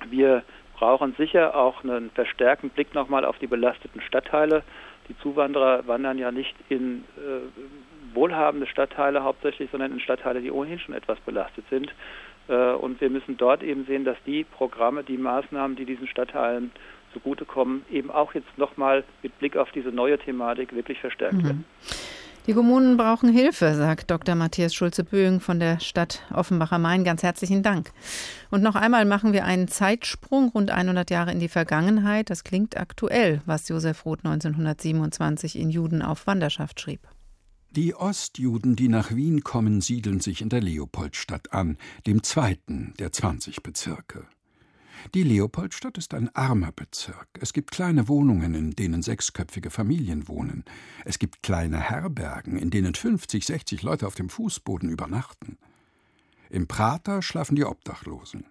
Wir brauchen sicher auch einen verstärkten Blick nochmal auf die belasteten Stadtteile. Die Zuwanderer wandern ja nicht in äh, wohlhabende Stadtteile hauptsächlich, sondern in Stadtteile, die ohnehin schon etwas belastet sind. Äh, und wir müssen dort eben sehen, dass die Programme, die Maßnahmen, die diesen Stadtteilen zugutekommen, eben auch jetzt nochmal mit Blick auf diese neue Thematik wirklich verstärkt mhm. werden. Die Kommunen brauchen Hilfe, sagt Dr. Matthias Schulze-Böing von der Stadt Offenbach am Main. Ganz herzlichen Dank. Und noch einmal machen wir einen Zeitsprung rund 100 Jahre in die Vergangenheit. Das klingt aktuell, was Josef Roth 1927 in Juden auf Wanderschaft schrieb. Die Ostjuden, die nach Wien kommen, siedeln sich in der Leopoldstadt an, dem zweiten der 20 Bezirke. Die Leopoldstadt ist ein armer Bezirk. Es gibt kleine Wohnungen, in denen sechsköpfige Familien wohnen. Es gibt kleine Herbergen, in denen 50, 60 Leute auf dem Fußboden übernachten. Im Prater schlafen die Obdachlosen.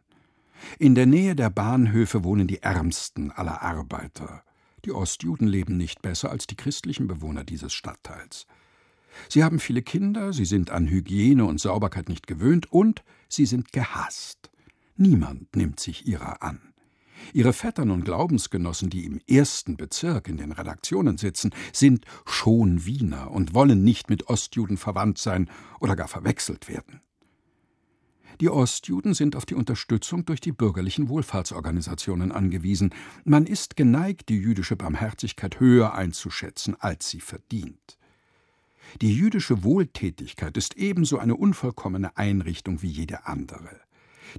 In der Nähe der Bahnhöfe wohnen die ärmsten aller Arbeiter. Die Ostjuden leben nicht besser als die christlichen Bewohner dieses Stadtteils. Sie haben viele Kinder, sie sind an Hygiene und Sauberkeit nicht gewöhnt und sie sind gehasst. Niemand nimmt sich ihrer an. Ihre Vettern und Glaubensgenossen, die im ersten Bezirk in den Redaktionen sitzen, sind schon Wiener und wollen nicht mit Ostjuden verwandt sein oder gar verwechselt werden. Die Ostjuden sind auf die Unterstützung durch die bürgerlichen Wohlfahrtsorganisationen angewiesen. Man ist geneigt, die jüdische Barmherzigkeit höher einzuschätzen, als sie verdient. Die jüdische Wohltätigkeit ist ebenso eine unvollkommene Einrichtung wie jede andere.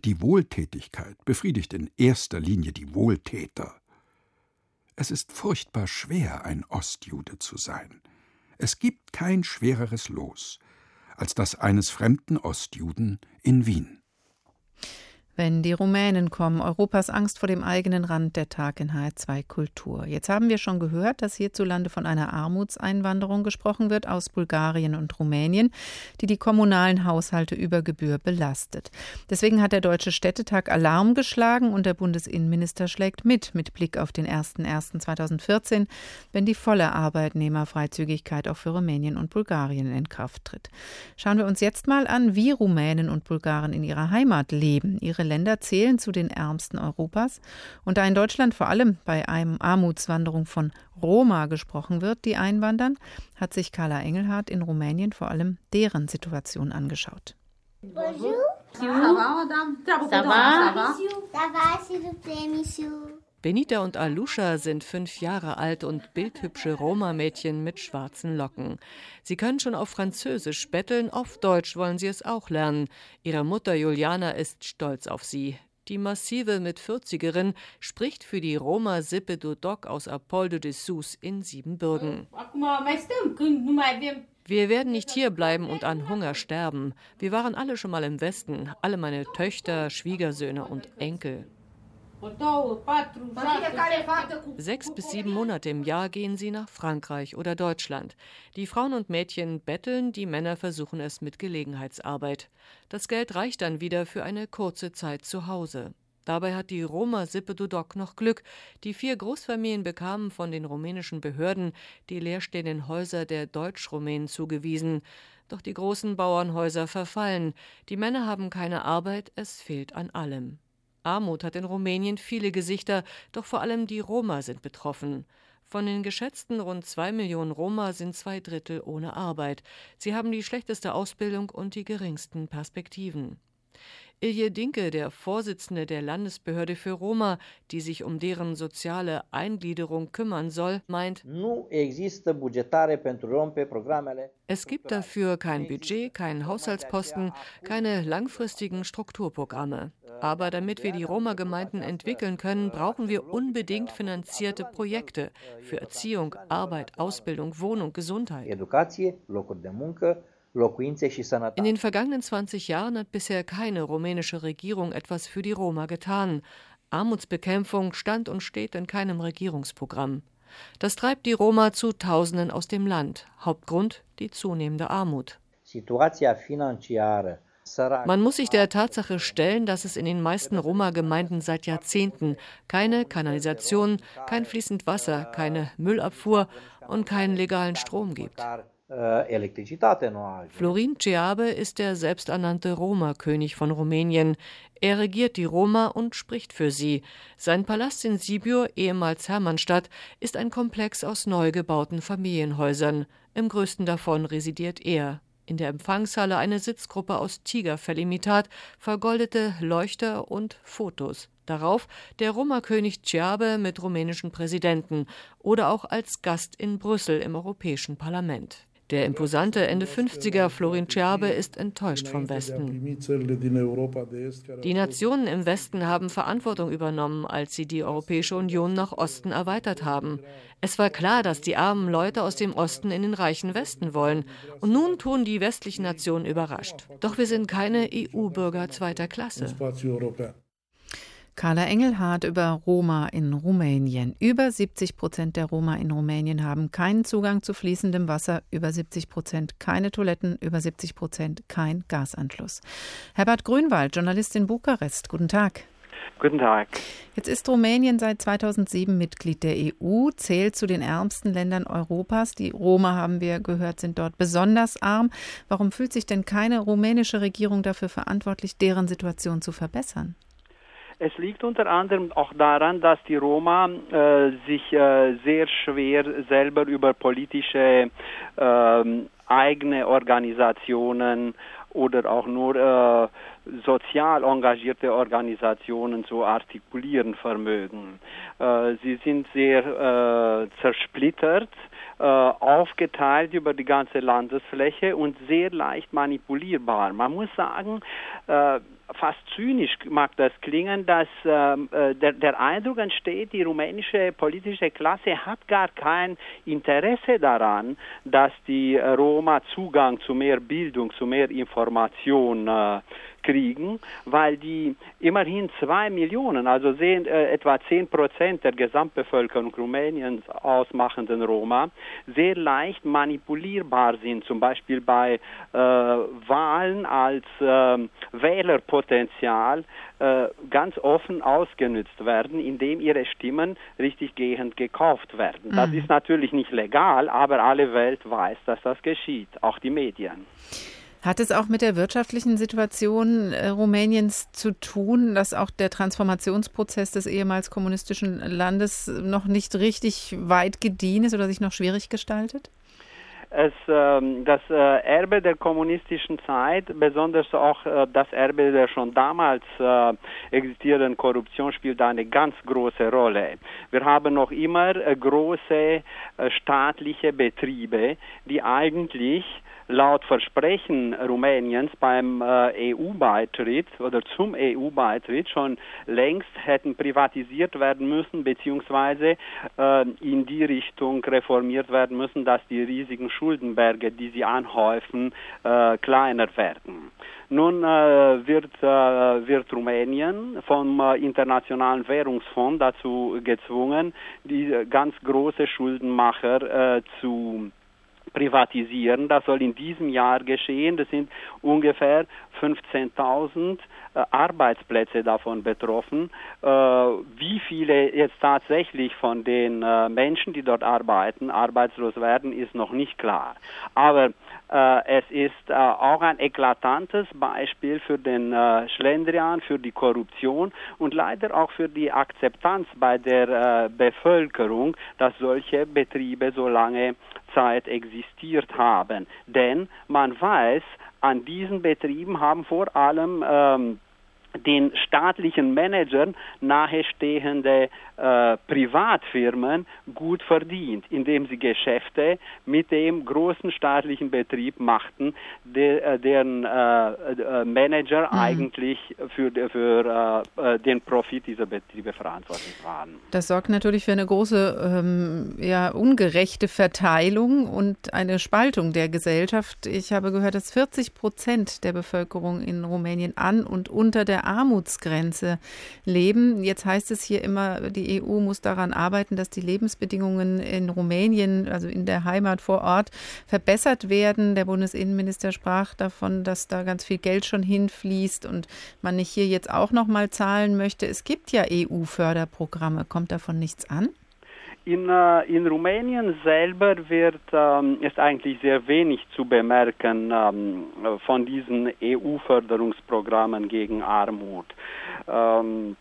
Die Wohltätigkeit befriedigt in erster Linie die Wohltäter. Es ist furchtbar schwer, ein Ostjude zu sein. Es gibt kein schwereres Los als das eines fremden Ostjuden in Wien. Wenn die Rumänen kommen, Europas Angst vor dem eigenen Rand, der Tag in HR2 Kultur. Jetzt haben wir schon gehört, dass hierzulande von einer Armutseinwanderung gesprochen wird aus Bulgarien und Rumänien, die die kommunalen Haushalte über Gebühr belastet. Deswegen hat der Deutsche Städtetag Alarm geschlagen und der Bundesinnenminister schlägt mit, mit Blick auf den 01.01.2014, wenn die volle Arbeitnehmerfreizügigkeit auch für Rumänien und Bulgarien in Kraft tritt. Schauen wir uns jetzt mal an, wie Rumänen und Bulgaren in ihrer Heimat leben, ihre Länder zählen zu den ärmsten Europas. Und da in Deutschland vor allem bei einem Armutswanderung von Roma gesprochen wird, die einwandern, hat sich Carla Engelhardt in Rumänien vor allem deren Situation angeschaut. Bonjour. Benita und Alusha sind fünf Jahre alt und bildhübsche Roma-Mädchen mit schwarzen Locken. Sie können schon auf Französisch betteln, auf Deutsch wollen sie es auch lernen. Ihre Mutter Juliana ist stolz auf sie. Die massive mit 40erin spricht für die Roma-Sippe Dudok aus Apoldo de Sus in Siebenbürgen. Wir werden nicht hier bleiben und an Hunger sterben. Wir waren alle schon mal im Westen, alle meine Töchter, Schwiegersöhne und Enkel. Sechs bis sieben Monate im Jahr gehen sie nach Frankreich oder Deutschland. Die Frauen und Mädchen betteln, die Männer versuchen es mit Gelegenheitsarbeit. Das Geld reicht dann wieder für eine kurze Zeit zu Hause. Dabei hat die Roma-Sippe Dudok noch Glück. Die vier Großfamilien bekamen von den rumänischen Behörden die leerstehenden Häuser der Deutsch-Rumänen zugewiesen. Doch die großen Bauernhäuser verfallen. Die Männer haben keine Arbeit, es fehlt an allem. Armut hat in Rumänien viele Gesichter, doch vor allem die Roma sind betroffen. Von den geschätzten rund zwei Millionen Roma sind zwei Drittel ohne Arbeit. Sie haben die schlechteste Ausbildung und die geringsten Perspektiven. Ilje Dinke, der Vorsitzende der Landesbehörde für Roma, die sich um deren soziale Eingliederung kümmern soll, meint, es gibt dafür kein Budget, keinen Haushaltsposten, keine langfristigen Strukturprogramme. Aber damit wir die Roma-Gemeinden entwickeln können, brauchen wir unbedingt finanzierte Projekte für Erziehung, Arbeit, Ausbildung, Wohnung, Gesundheit. In den vergangenen 20 Jahren hat bisher keine rumänische Regierung etwas für die Roma getan. Armutsbekämpfung stand und steht in keinem Regierungsprogramm. Das treibt die Roma zu Tausenden aus dem Land. Hauptgrund die zunehmende Armut. Man muss sich der Tatsache stellen, dass es in den meisten Roma-Gemeinden seit Jahrzehnten keine Kanalisation, kein fließend Wasser, keine Müllabfuhr und keinen legalen Strom gibt. Äh, Florin Ceabe ist der selbsternannte Roma-König von Rumänien. Er regiert die Roma und spricht für sie. Sein Palast in Sibiu, ehemals Hermannstadt, ist ein Komplex aus neu gebauten Familienhäusern. Im größten davon residiert er. In der Empfangshalle eine Sitzgruppe aus Tigerfellimitat, vergoldete Leuchter und Fotos. Darauf der Roma-König Ciabe mit rumänischen Präsidenten oder auch als Gast in Brüssel im Europäischen Parlament. Der imposante Ende 50er Florin Ciabe ist enttäuscht vom Westen. Die Nationen im Westen haben Verantwortung übernommen, als sie die Europäische Union nach Osten erweitert haben. Es war klar, dass die armen Leute aus dem Osten in den reichen Westen wollen. Und nun tun die westlichen Nationen überrascht. Doch wir sind keine EU-Bürger zweiter Klasse. Carla Engelhardt über Roma in Rumänien. Über 70 Prozent der Roma in Rumänien haben keinen Zugang zu fließendem Wasser, über 70 Prozent keine Toiletten, über 70 Prozent kein Gasanschluss. Herbert Grünwald, Journalist in Bukarest, guten Tag. Guten Tag. Jetzt ist Rumänien seit 2007 Mitglied der EU, zählt zu den ärmsten Ländern Europas. Die Roma, haben wir gehört, sind dort besonders arm. Warum fühlt sich denn keine rumänische Regierung dafür verantwortlich, deren Situation zu verbessern? Es liegt unter anderem auch daran, dass die Roma äh, sich äh, sehr schwer selber über politische äh, eigene Organisationen oder auch nur äh, sozial engagierte Organisationen zu artikulieren vermögen. Äh, sie sind sehr äh, zersplittert aufgeteilt über die ganze Landesfläche und sehr leicht manipulierbar. Man muss sagen, fast zynisch mag das klingen, dass ähm, äh, der, der, Eindruck entsteht, die rumänische politische Klasse hat gar kein Interesse daran, dass die Roma Zugang zu mehr Bildung, zu mehr Information äh, kriegen, weil die immerhin zwei Millionen, also sehen, äh, etwa zehn Prozent der Gesamtbevölkerung Rumäniens ausmachenden Roma, sehr leicht manipulierbar sind, zum Beispiel bei äh, Wahlen als äh, Wählerpotenzial äh, ganz offen ausgenutzt werden, indem ihre Stimmen richtiggehend gekauft werden. Das mhm. ist natürlich nicht legal, aber alle Welt weiß, dass das geschieht, auch die Medien. Hat es auch mit der wirtschaftlichen Situation äh, Rumäniens zu tun, dass auch der Transformationsprozess des ehemals kommunistischen Landes noch nicht richtig weit gediehen ist oder sich noch schwierig gestaltet? Es, ähm, das äh, Erbe der kommunistischen Zeit, besonders auch äh, das Erbe der schon damals existierenden Korruption, spielt eine ganz große Rolle. Wir haben noch immer große staatliche Betriebe, die eigentlich laut Versprechen Rumäniens beim äh, EU-Beitritt oder zum EU-Beitritt schon längst hätten privatisiert werden müssen, beziehungsweise äh, in die Richtung reformiert werden müssen, dass die riesigen Schuldenberge, die sie anhäufen, äh, kleiner werden. Nun äh, wird, äh, wird Rumänien vom äh, Internationalen Währungsfonds dazu gezwungen, die ganz große Schuldenmacher zu privatisieren. Das soll in diesem Jahr geschehen. Das sind ungefähr 15.000 äh, Arbeitsplätze davon betroffen. Äh, wie viele jetzt tatsächlich von den äh, Menschen, die dort arbeiten, arbeitslos werden, ist noch nicht klar. Aber es ist äh, auch ein eklatantes Beispiel für den äh, Schlendrian, für die Korruption und leider auch für die Akzeptanz bei der Bevölkerung, dass solche Betriebe so lange Zeit existiert haben. Denn man weiß, an diesen Betrieben haben vor allem ähm, den staatlichen Managern nahestehende äh, Privatfirmen gut verdient, indem sie Geschäfte mit dem großen staatlichen Betrieb machten, de, äh, deren äh, äh Manager mhm. eigentlich für, für äh, äh, den Profit dieser Betriebe verantwortlich waren. Das sorgt natürlich für eine große, ähm, ja, ungerechte Verteilung und eine Spaltung der Gesellschaft. Ich habe gehört, dass 40 Prozent der Bevölkerung in Rumänien an und unter der Armutsgrenze leben. Jetzt heißt es hier immer, die EU muss daran arbeiten, dass die Lebensbedingungen in Rumänien, also in der Heimat vor Ort, verbessert werden. Der Bundesinnenminister sprach davon, dass da ganz viel Geld schon hinfließt und man nicht hier jetzt auch noch mal zahlen möchte. Es gibt ja EU-Förderprogramme. Kommt davon nichts an? In, äh, in Rumänien selber wird ähm, ist eigentlich sehr wenig zu bemerken ähm, von diesen EU-Förderungsprogrammen gegen Armut. Ähm,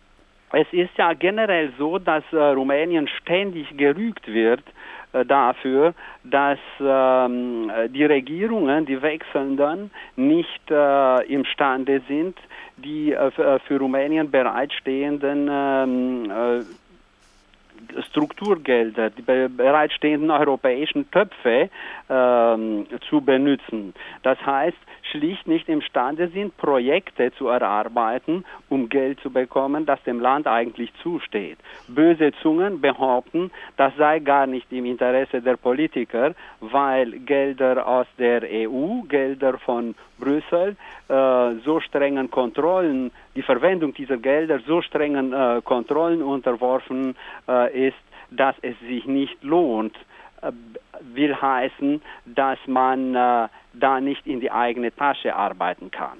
es ist ja generell so, dass äh, Rumänien ständig gerügt wird äh, dafür, dass ähm, die Regierungen, die wechselnden, nicht äh, imstande sind, die äh, für Rumänien bereitstehenden ähm, äh, Strukturgelder, die bereitstehenden europäischen Töpfe ähm, zu benutzen. Das heißt, schlicht nicht imstande sind, Projekte zu erarbeiten, um Geld zu bekommen, das dem Land eigentlich zusteht. Böse Zungen behaupten, das sei gar nicht im Interesse der Politiker, weil Gelder aus der EU, Gelder von Brüssel äh, so strengen Kontrollen, die Verwendung dieser Gelder so strengen äh, Kontrollen unterworfen äh, ist, dass es sich nicht lohnt, äh, will heißen, dass man äh, da nicht in die eigene Tasche arbeiten kann.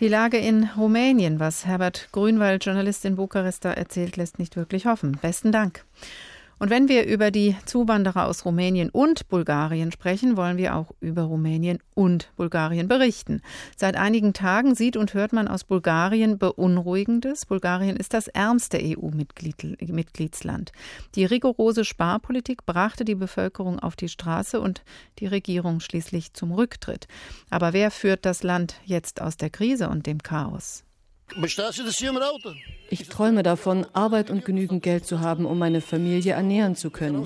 Die Lage in Rumänien, was Herbert Grünwald, Journalist in Bukarest, da erzählt, lässt nicht wirklich hoffen. Besten Dank. Und wenn wir über die Zuwanderer aus Rumänien und Bulgarien sprechen, wollen wir auch über Rumänien und Bulgarien berichten. Seit einigen Tagen sieht und hört man aus Bulgarien Beunruhigendes. Bulgarien ist das ärmste EU-Mitgliedsland. Die rigorose Sparpolitik brachte die Bevölkerung auf die Straße und die Regierung schließlich zum Rücktritt. Aber wer führt das Land jetzt aus der Krise und dem Chaos? Ich träume davon, Arbeit und genügend Geld zu haben, um meine Familie ernähren zu können.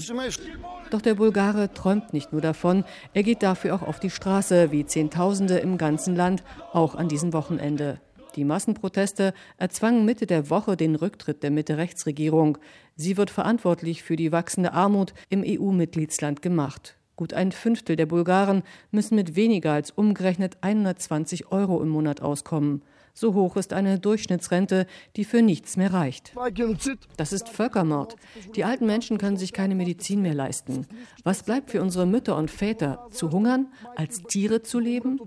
Doch der Bulgare träumt nicht nur davon, er geht dafür auch auf die Straße, wie Zehntausende im ganzen Land, auch an diesem Wochenende. Die Massenproteste erzwangen Mitte der Woche den Rücktritt der Mitte-Rechts-Regierung. Sie wird verantwortlich für die wachsende Armut im EU-Mitgliedsland gemacht. Gut ein Fünftel der Bulgaren müssen mit weniger als umgerechnet 120 Euro im Monat auskommen. So hoch ist eine Durchschnittsrente, die für nichts mehr reicht. Das ist Völkermord. Die alten Menschen können sich keine Medizin mehr leisten. Was bleibt für unsere Mütter und Väter? Zu hungern? Als Tiere zu leben?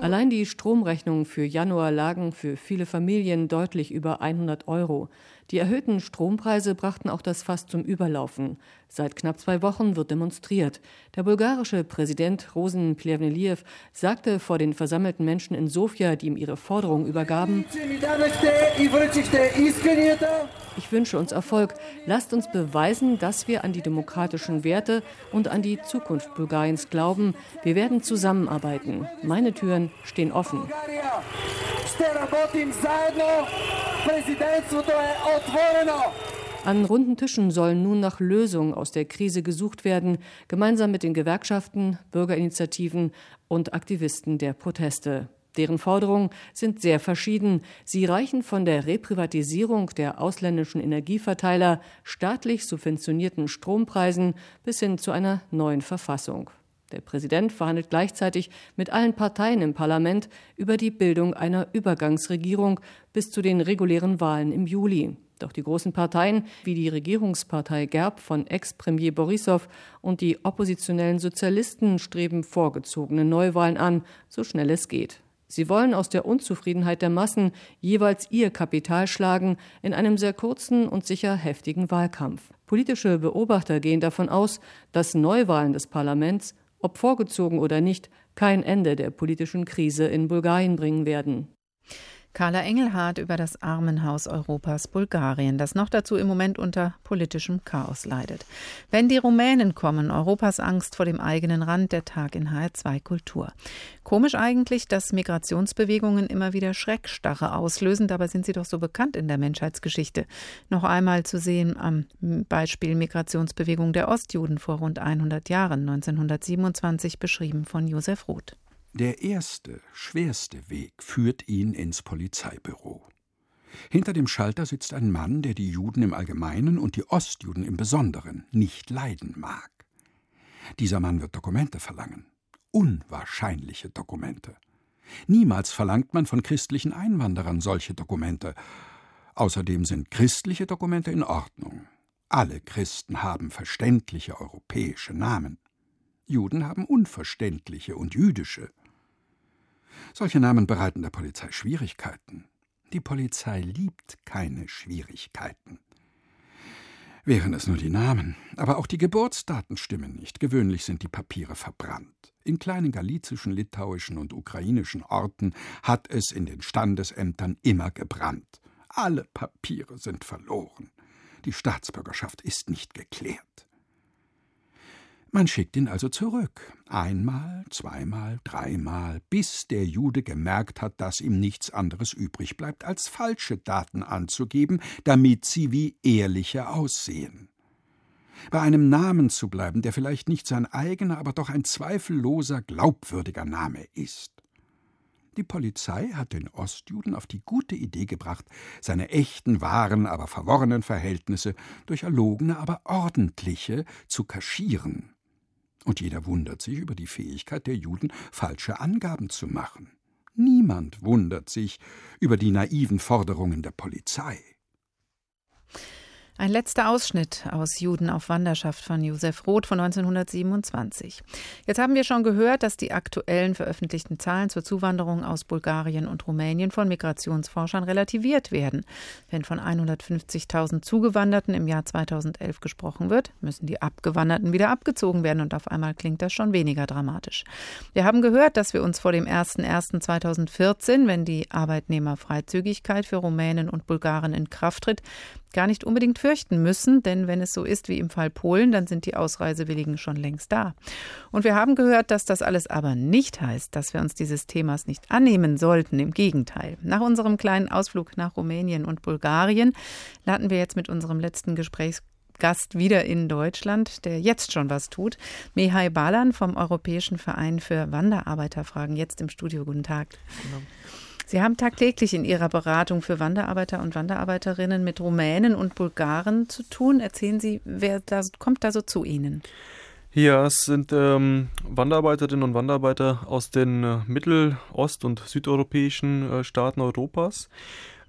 Allein die Stromrechnungen für Januar lagen für viele Familien deutlich über 100 Euro. Die erhöhten Strompreise brachten auch das Fass zum Überlaufen. Seit knapp zwei Wochen wird demonstriert. Der bulgarische Präsident Rosen Plevneliev sagte vor den versammelten Menschen in Sofia, die ihm ihre Forderungen übergaben, ich wünsche uns Erfolg. Lasst uns beweisen, dass wir an die demokratischen Werte und an die Zukunft Bulgariens glauben. Wir werden zusammenarbeiten. Meine Türen stehen offen. An runden Tischen sollen nun nach Lösungen aus der Krise gesucht werden, gemeinsam mit den Gewerkschaften, Bürgerinitiativen und Aktivisten der Proteste. Deren Forderungen sind sehr verschieden. Sie reichen von der Reprivatisierung der ausländischen Energieverteiler, staatlich subventionierten Strompreisen bis hin zu einer neuen Verfassung. Der Präsident verhandelt gleichzeitig mit allen Parteien im Parlament über die Bildung einer Übergangsregierung bis zu den regulären Wahlen im Juli. Doch die großen Parteien wie die Regierungspartei Gerb von Ex-Premier Borissow und die oppositionellen Sozialisten streben vorgezogene Neuwahlen an, so schnell es geht. Sie wollen aus der Unzufriedenheit der Massen jeweils ihr Kapital schlagen in einem sehr kurzen und sicher heftigen Wahlkampf. Politische Beobachter gehen davon aus, dass Neuwahlen des Parlaments ob vorgezogen oder nicht, kein Ende der politischen Krise in Bulgarien bringen werden. Carla Engelhardt über das Armenhaus Europas Bulgarien, das noch dazu im Moment unter politischem Chaos leidet. Wenn die Rumänen kommen, Europas Angst vor dem eigenen Rand, der Tag in HR2 Kultur. Komisch eigentlich, dass Migrationsbewegungen immer wieder Schreckstarre auslösen, dabei sind sie doch so bekannt in der Menschheitsgeschichte. Noch einmal zu sehen am Beispiel Migrationsbewegung der Ostjuden vor rund 100 Jahren, 1927 beschrieben von Josef Roth. Der erste, schwerste Weg führt ihn ins Polizeibüro. Hinter dem Schalter sitzt ein Mann, der die Juden im Allgemeinen und die Ostjuden im Besonderen nicht leiden mag. Dieser Mann wird Dokumente verlangen. Unwahrscheinliche Dokumente. Niemals verlangt man von christlichen Einwanderern solche Dokumente. Außerdem sind christliche Dokumente in Ordnung. Alle Christen haben verständliche europäische Namen. Juden haben unverständliche und jüdische. Solche Namen bereiten der Polizei Schwierigkeiten. Die Polizei liebt keine Schwierigkeiten. Wären es nur die Namen, aber auch die Geburtsdaten stimmen nicht. Gewöhnlich sind die Papiere verbrannt. In kleinen galizischen, litauischen und ukrainischen Orten hat es in den Standesämtern immer gebrannt. Alle Papiere sind verloren. Die Staatsbürgerschaft ist nicht geklärt. Man schickt ihn also zurück. Einmal, zweimal, dreimal, bis der Jude gemerkt hat, dass ihm nichts anderes übrig bleibt, als falsche Daten anzugeben, damit sie wie ehrliche aussehen. Bei einem Namen zu bleiben, der vielleicht nicht sein eigener, aber doch ein zweifelloser, glaubwürdiger Name ist. Die Polizei hat den Ostjuden auf die gute Idee gebracht, seine echten, wahren, aber verworrenen Verhältnisse durch erlogene, aber ordentliche zu kaschieren. Und jeder wundert sich über die Fähigkeit der Juden, falsche Angaben zu machen. Niemand wundert sich über die naiven Forderungen der Polizei. Ein letzter Ausschnitt aus Juden auf Wanderschaft von Josef Roth von 1927. Jetzt haben wir schon gehört, dass die aktuellen veröffentlichten Zahlen zur Zuwanderung aus Bulgarien und Rumänien von Migrationsforschern relativiert werden. Wenn von 150.000 Zugewanderten im Jahr 2011 gesprochen wird, müssen die Abgewanderten wieder abgezogen werden und auf einmal klingt das schon weniger dramatisch. Wir haben gehört, dass wir uns vor dem 01.01.2014, wenn die Arbeitnehmerfreizügigkeit für Rumänen und Bulgaren in Kraft tritt, gar nicht unbedingt fürchten müssen, denn wenn es so ist wie im Fall Polen, dann sind die Ausreisewilligen schon längst da. Und wir haben gehört, dass das alles aber nicht heißt, dass wir uns dieses Themas nicht annehmen sollten. Im Gegenteil. Nach unserem kleinen Ausflug nach Rumänien und Bulgarien landen wir jetzt mit unserem letzten Gesprächsgast wieder in Deutschland, der jetzt schon was tut. Mihai Balan vom Europäischen Verein für Wanderarbeiterfragen, jetzt im Studio. Guten Tag. Genau. Sie haben tagtäglich in Ihrer Beratung für Wanderarbeiter und Wanderarbeiterinnen mit Rumänen und Bulgaren zu tun. Erzählen Sie, wer da, kommt da so zu Ihnen? Ja, es sind ähm, Wanderarbeiterinnen und Wanderarbeiter aus den äh, mittel-, ost- und südeuropäischen äh, Staaten Europas.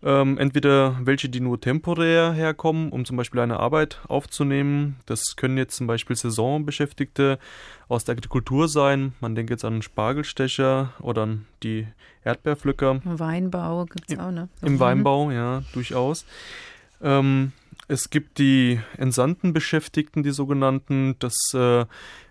Ähm, entweder welche, die nur temporär herkommen, um zum Beispiel eine Arbeit aufzunehmen. Das können jetzt zum Beispiel Saisonbeschäftigte aus der Agrikultur sein. Man denkt jetzt an Spargelstecher oder an die Erdbeerpflücker. Weinbau gibt es auch, ne? Im Weinbau, ja, durchaus. Ähm, es gibt die entsandten Beschäftigten, die sogenannten. Das äh,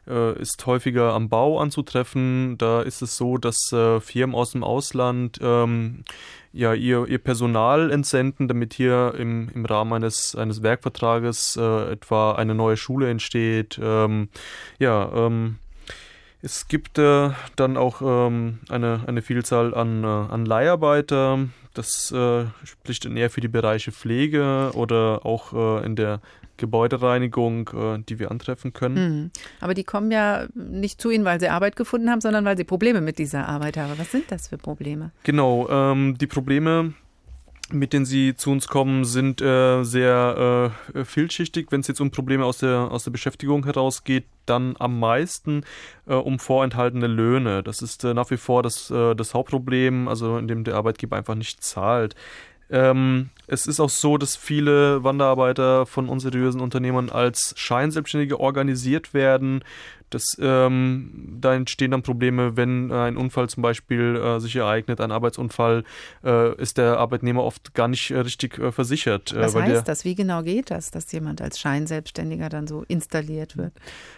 äh, ist häufiger am Bau anzutreffen. Da ist es so, dass äh, Firmen aus dem Ausland ähm, ja ihr, ihr Personal entsenden, damit hier im, im Rahmen eines, eines Werkvertrages äh, etwa eine neue Schule entsteht. Ähm, ja, ähm, es gibt äh, dann auch ähm, eine, eine Vielzahl an, äh, an Leiharbeiter. Das äh, spricht dann eher für die Bereiche Pflege oder auch äh, in der Gebäudereinigung, äh, die wir antreffen können. Mhm. Aber die kommen ja nicht zu Ihnen, weil sie Arbeit gefunden haben, sondern weil sie Probleme mit dieser Arbeit haben. Was sind das für Probleme? Genau, ähm, die Probleme mit denen sie zu uns kommen, sind äh, sehr äh, vielschichtig. Wenn es jetzt um Probleme aus der, aus der Beschäftigung herausgeht, dann am meisten äh, um vorenthaltene Löhne. Das ist äh, nach wie vor das, äh, das Hauptproblem, also in dem der Arbeitgeber einfach nicht zahlt. Ähm, es ist auch so, dass viele Wanderarbeiter von unseriösen Unternehmern als Scheinselbstständige organisiert werden. Das, ähm, da entstehen dann Probleme, wenn ein Unfall zum Beispiel äh, sich ereignet, ein Arbeitsunfall, äh, ist der Arbeitnehmer oft gar nicht äh, richtig äh, versichert. Äh, Was heißt das? Wie genau geht das, dass jemand als Scheinselbstständiger dann so installiert wird?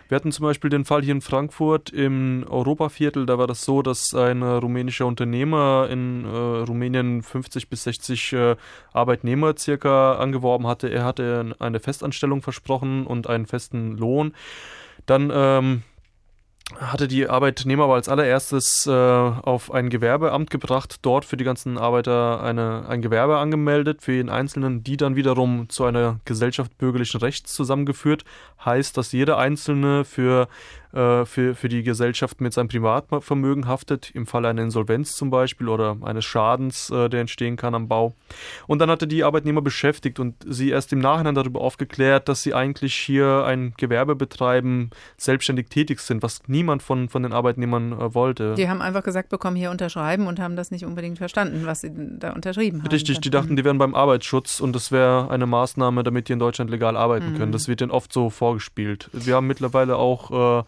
Wir hatten zum Beispiel den Fall hier in Frankfurt im Europaviertel. Da war das so, dass ein rumänischer Unternehmer in äh, Rumänien 50 bis 60 Arbeitnehmer circa angeworben hatte. Er hatte eine Festanstellung versprochen und einen festen Lohn. Dann ähm, hatte die Arbeitnehmer aber als allererstes äh, auf ein Gewerbeamt gebracht, dort für die ganzen Arbeiter eine, ein Gewerbe angemeldet, für jeden Einzelnen, die dann wiederum zu einer Gesellschaft bürgerlichen Rechts zusammengeführt. Heißt, dass jeder Einzelne für äh, für, für die Gesellschaft mit seinem Privatvermögen haftet, im Falle einer Insolvenz zum Beispiel oder eines Schadens, äh, der entstehen kann am Bau. Und dann hatte die Arbeitnehmer beschäftigt und sie erst im Nachhinein darüber aufgeklärt, dass sie eigentlich hier ein Gewerbe betreiben, selbstständig tätig sind, was niemand von, von den Arbeitnehmern äh, wollte. Die haben einfach gesagt bekommen, hier unterschreiben und haben das nicht unbedingt verstanden, was sie da unterschrieben haben. Richtig, die dachten, die wären beim Arbeitsschutz und das wäre eine Maßnahme, damit die in Deutschland legal arbeiten mhm. können. Das wird denen oft so vorgespielt. Wir haben mittlerweile auch äh,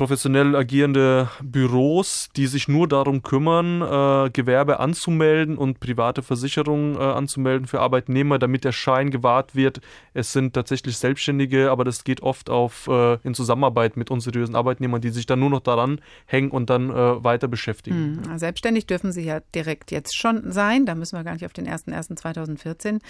professionell agierende Büros, die sich nur darum kümmern, äh, Gewerbe anzumelden und private Versicherungen äh, anzumelden für Arbeitnehmer, damit der Schein gewahrt wird. Es sind tatsächlich Selbstständige, aber das geht oft auf äh, in Zusammenarbeit mit unseriösen Arbeitnehmern, die sich dann nur noch daran hängen und dann äh, weiter beschäftigen. Hm, selbstständig dürfen sie ja direkt jetzt schon sein. Da müssen wir gar nicht auf den 01.01.2014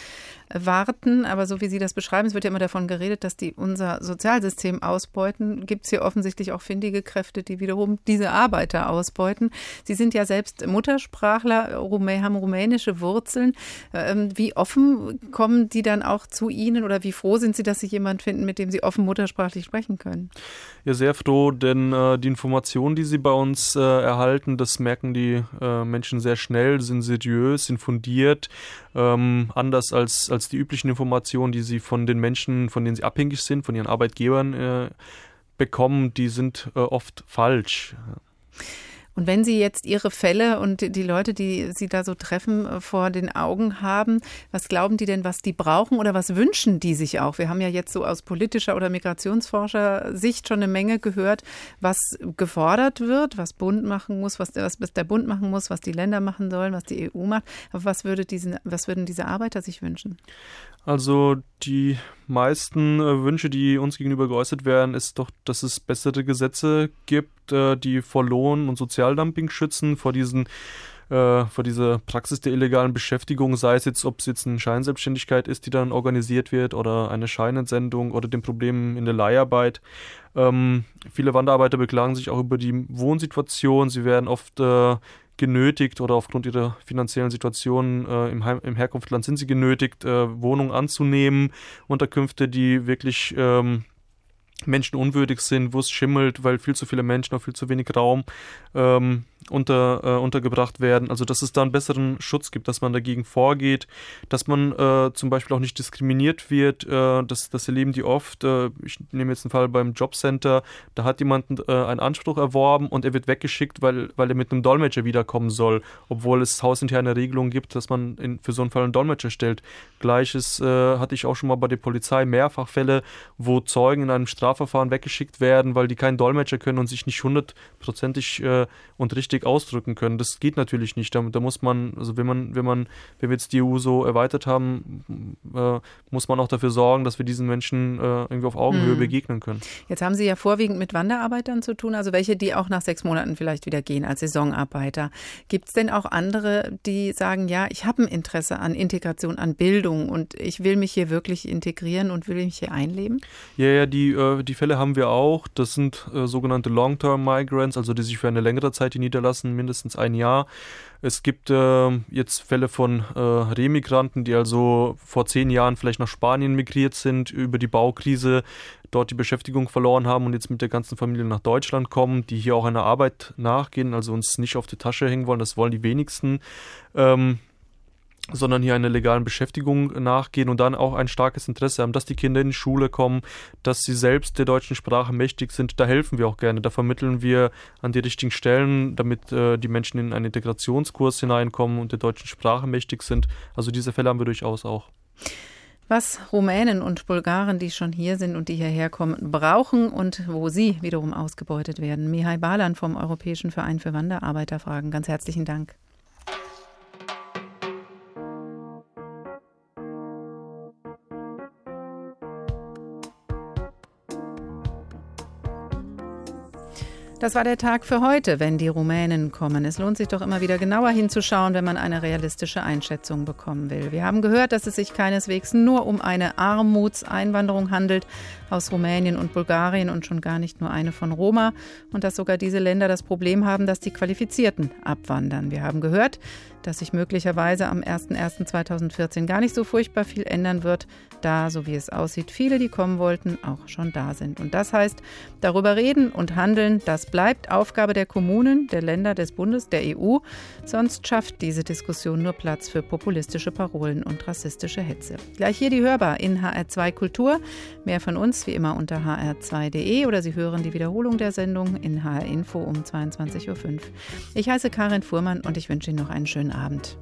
warten. Aber so wie Sie das beschreiben, es wird ja immer davon geredet, dass die unser Sozialsystem ausbeuten. Gibt es hier offensichtlich auch findige Kräfte, die wiederum diese Arbeiter ausbeuten. Sie sind ja selbst Muttersprachler, haben rumänische Wurzeln. Ähm, wie offen kommen die dann auch zu Ihnen oder wie froh sind Sie, dass Sie jemanden finden, mit dem Sie offen muttersprachlich sprechen können? Ja, sehr froh, denn äh, die Informationen, die Sie bei uns äh, erhalten, das merken die äh, Menschen sehr schnell, sind seriös, sind fundiert, ähm, anders als, als die üblichen Informationen, die sie von den Menschen, von denen sie abhängig sind, von ihren Arbeitgebern äh, bekommen, die sind äh, oft falsch. Und wenn Sie jetzt Ihre Fälle und die Leute, die Sie da so treffen, äh, vor den Augen haben, was glauben die denn, was die brauchen oder was wünschen die sich auch? Wir haben ja jetzt so aus politischer oder Migrationsforscher Sicht schon eine Menge gehört, was gefordert wird, was Bund machen muss, was der, was der Bund machen muss, was die Länder machen sollen, was die EU macht. Aber was, würde diesen, was würden diese Arbeiter sich wünschen? Also die meisten äh, Wünsche, die uns gegenüber geäußert werden, ist doch, dass es bessere Gesetze gibt, äh, die vor Lohn und Sozialdumping schützen, vor diesen äh, vor dieser Praxis der illegalen Beschäftigung, sei es jetzt, ob es jetzt eine Scheinselbstständigkeit ist, die dann organisiert wird oder eine Scheinentsendung oder den Problemen in der Leiharbeit. Ähm, viele Wanderarbeiter beklagen sich auch über die Wohnsituation. Sie werden oft äh, genötigt oder aufgrund ihrer finanziellen Situation äh, im, Heim, im Herkunftsland sind sie genötigt, äh, Wohnungen anzunehmen, Unterkünfte, die wirklich ähm, menschenunwürdig sind, wo es schimmelt, weil viel zu viele Menschen auf viel zu wenig Raum ähm, unter, äh, untergebracht werden. Also dass es da einen besseren Schutz gibt, dass man dagegen vorgeht, dass man äh, zum Beispiel auch nicht diskriminiert wird. Äh, das, das erleben die oft. Äh, ich nehme jetzt einen Fall beim Jobcenter, da hat jemand äh, einen Anspruch erworben und er wird weggeschickt, weil, weil er mit einem Dolmetscher wiederkommen soll, obwohl es hausinterne Regelungen gibt, dass man in, für so einen Fall einen Dolmetscher stellt. Gleiches äh, hatte ich auch schon mal bei der Polizei, mehrfach Fälle, wo Zeugen in einem Strafverfahren weggeschickt werden, weil die keinen Dolmetscher können und sich nicht hundertprozentig und richtig richtig ausdrücken können. Das geht natürlich nicht. Da, da, muss man, also wenn man, wenn man, wenn wir jetzt die EU so erweitert haben, äh, muss man auch dafür sorgen, dass wir diesen Menschen äh, irgendwie auf Augenhöhe mhm. begegnen können. Jetzt haben Sie ja vorwiegend mit Wanderarbeitern zu tun, also welche, die auch nach sechs Monaten vielleicht wieder gehen als Saisonarbeiter. Gibt es denn auch andere, die sagen, ja, ich habe ein Interesse an Integration, an Bildung und ich will mich hier wirklich integrieren und will mich hier einleben? Ja, ja, die, äh, die Fälle haben wir auch. Das sind äh, sogenannte Long-Term Migrants, also die sich für eine längere Zeit in Niederlande niederlassen, mindestens ein Jahr. Es gibt äh, jetzt Fälle von äh, Remigranten, die also vor zehn Jahren vielleicht nach Spanien migriert sind, über die Baukrise dort die Beschäftigung verloren haben und jetzt mit der ganzen Familie nach Deutschland kommen, die hier auch einer Arbeit nachgehen, also uns nicht auf die Tasche hängen wollen. Das wollen die wenigsten. Ähm, sondern hier einer legalen Beschäftigung nachgehen und dann auch ein starkes Interesse haben, dass die Kinder in die Schule kommen, dass sie selbst der deutschen Sprache mächtig sind. Da helfen wir auch gerne. Da vermitteln wir an die richtigen Stellen, damit äh, die Menschen in einen Integrationskurs hineinkommen und der deutschen Sprache mächtig sind. Also diese Fälle haben wir durchaus auch. Was Rumänen und Bulgaren, die schon hier sind und die hierher kommen, brauchen und wo sie wiederum ausgebeutet werden. Mihai Balan vom Europäischen Verein für Wanderarbeiter fragen. Ganz herzlichen Dank. Das war der Tag für heute, wenn die Rumänen kommen. Es lohnt sich doch immer wieder genauer hinzuschauen, wenn man eine realistische Einschätzung bekommen will. Wir haben gehört, dass es sich keineswegs nur um eine Armutseinwanderung handelt aus Rumänien und Bulgarien und schon gar nicht nur eine von Roma und dass sogar diese Länder das Problem haben, dass die Qualifizierten abwandern. Wir haben gehört, dass sich möglicherweise am 01.01.2014 gar nicht so furchtbar viel ändern wird, da, so wie es aussieht, viele, die kommen wollten, auch schon da sind. Und das heißt, darüber reden und handeln, das bleibt Aufgabe der Kommunen, der Länder, des Bundes, der EU. Sonst schafft diese Diskussion nur Platz für populistische Parolen und rassistische Hetze. Gleich hier die Hörbar in HR2 Kultur. Mehr von uns wie immer unter hr2.de oder Sie hören die Wiederholung der Sendung in HR Info um 22.05 Uhr. Ich heiße Karin Fuhrmann und ich wünsche Ihnen noch einen schönen Abend.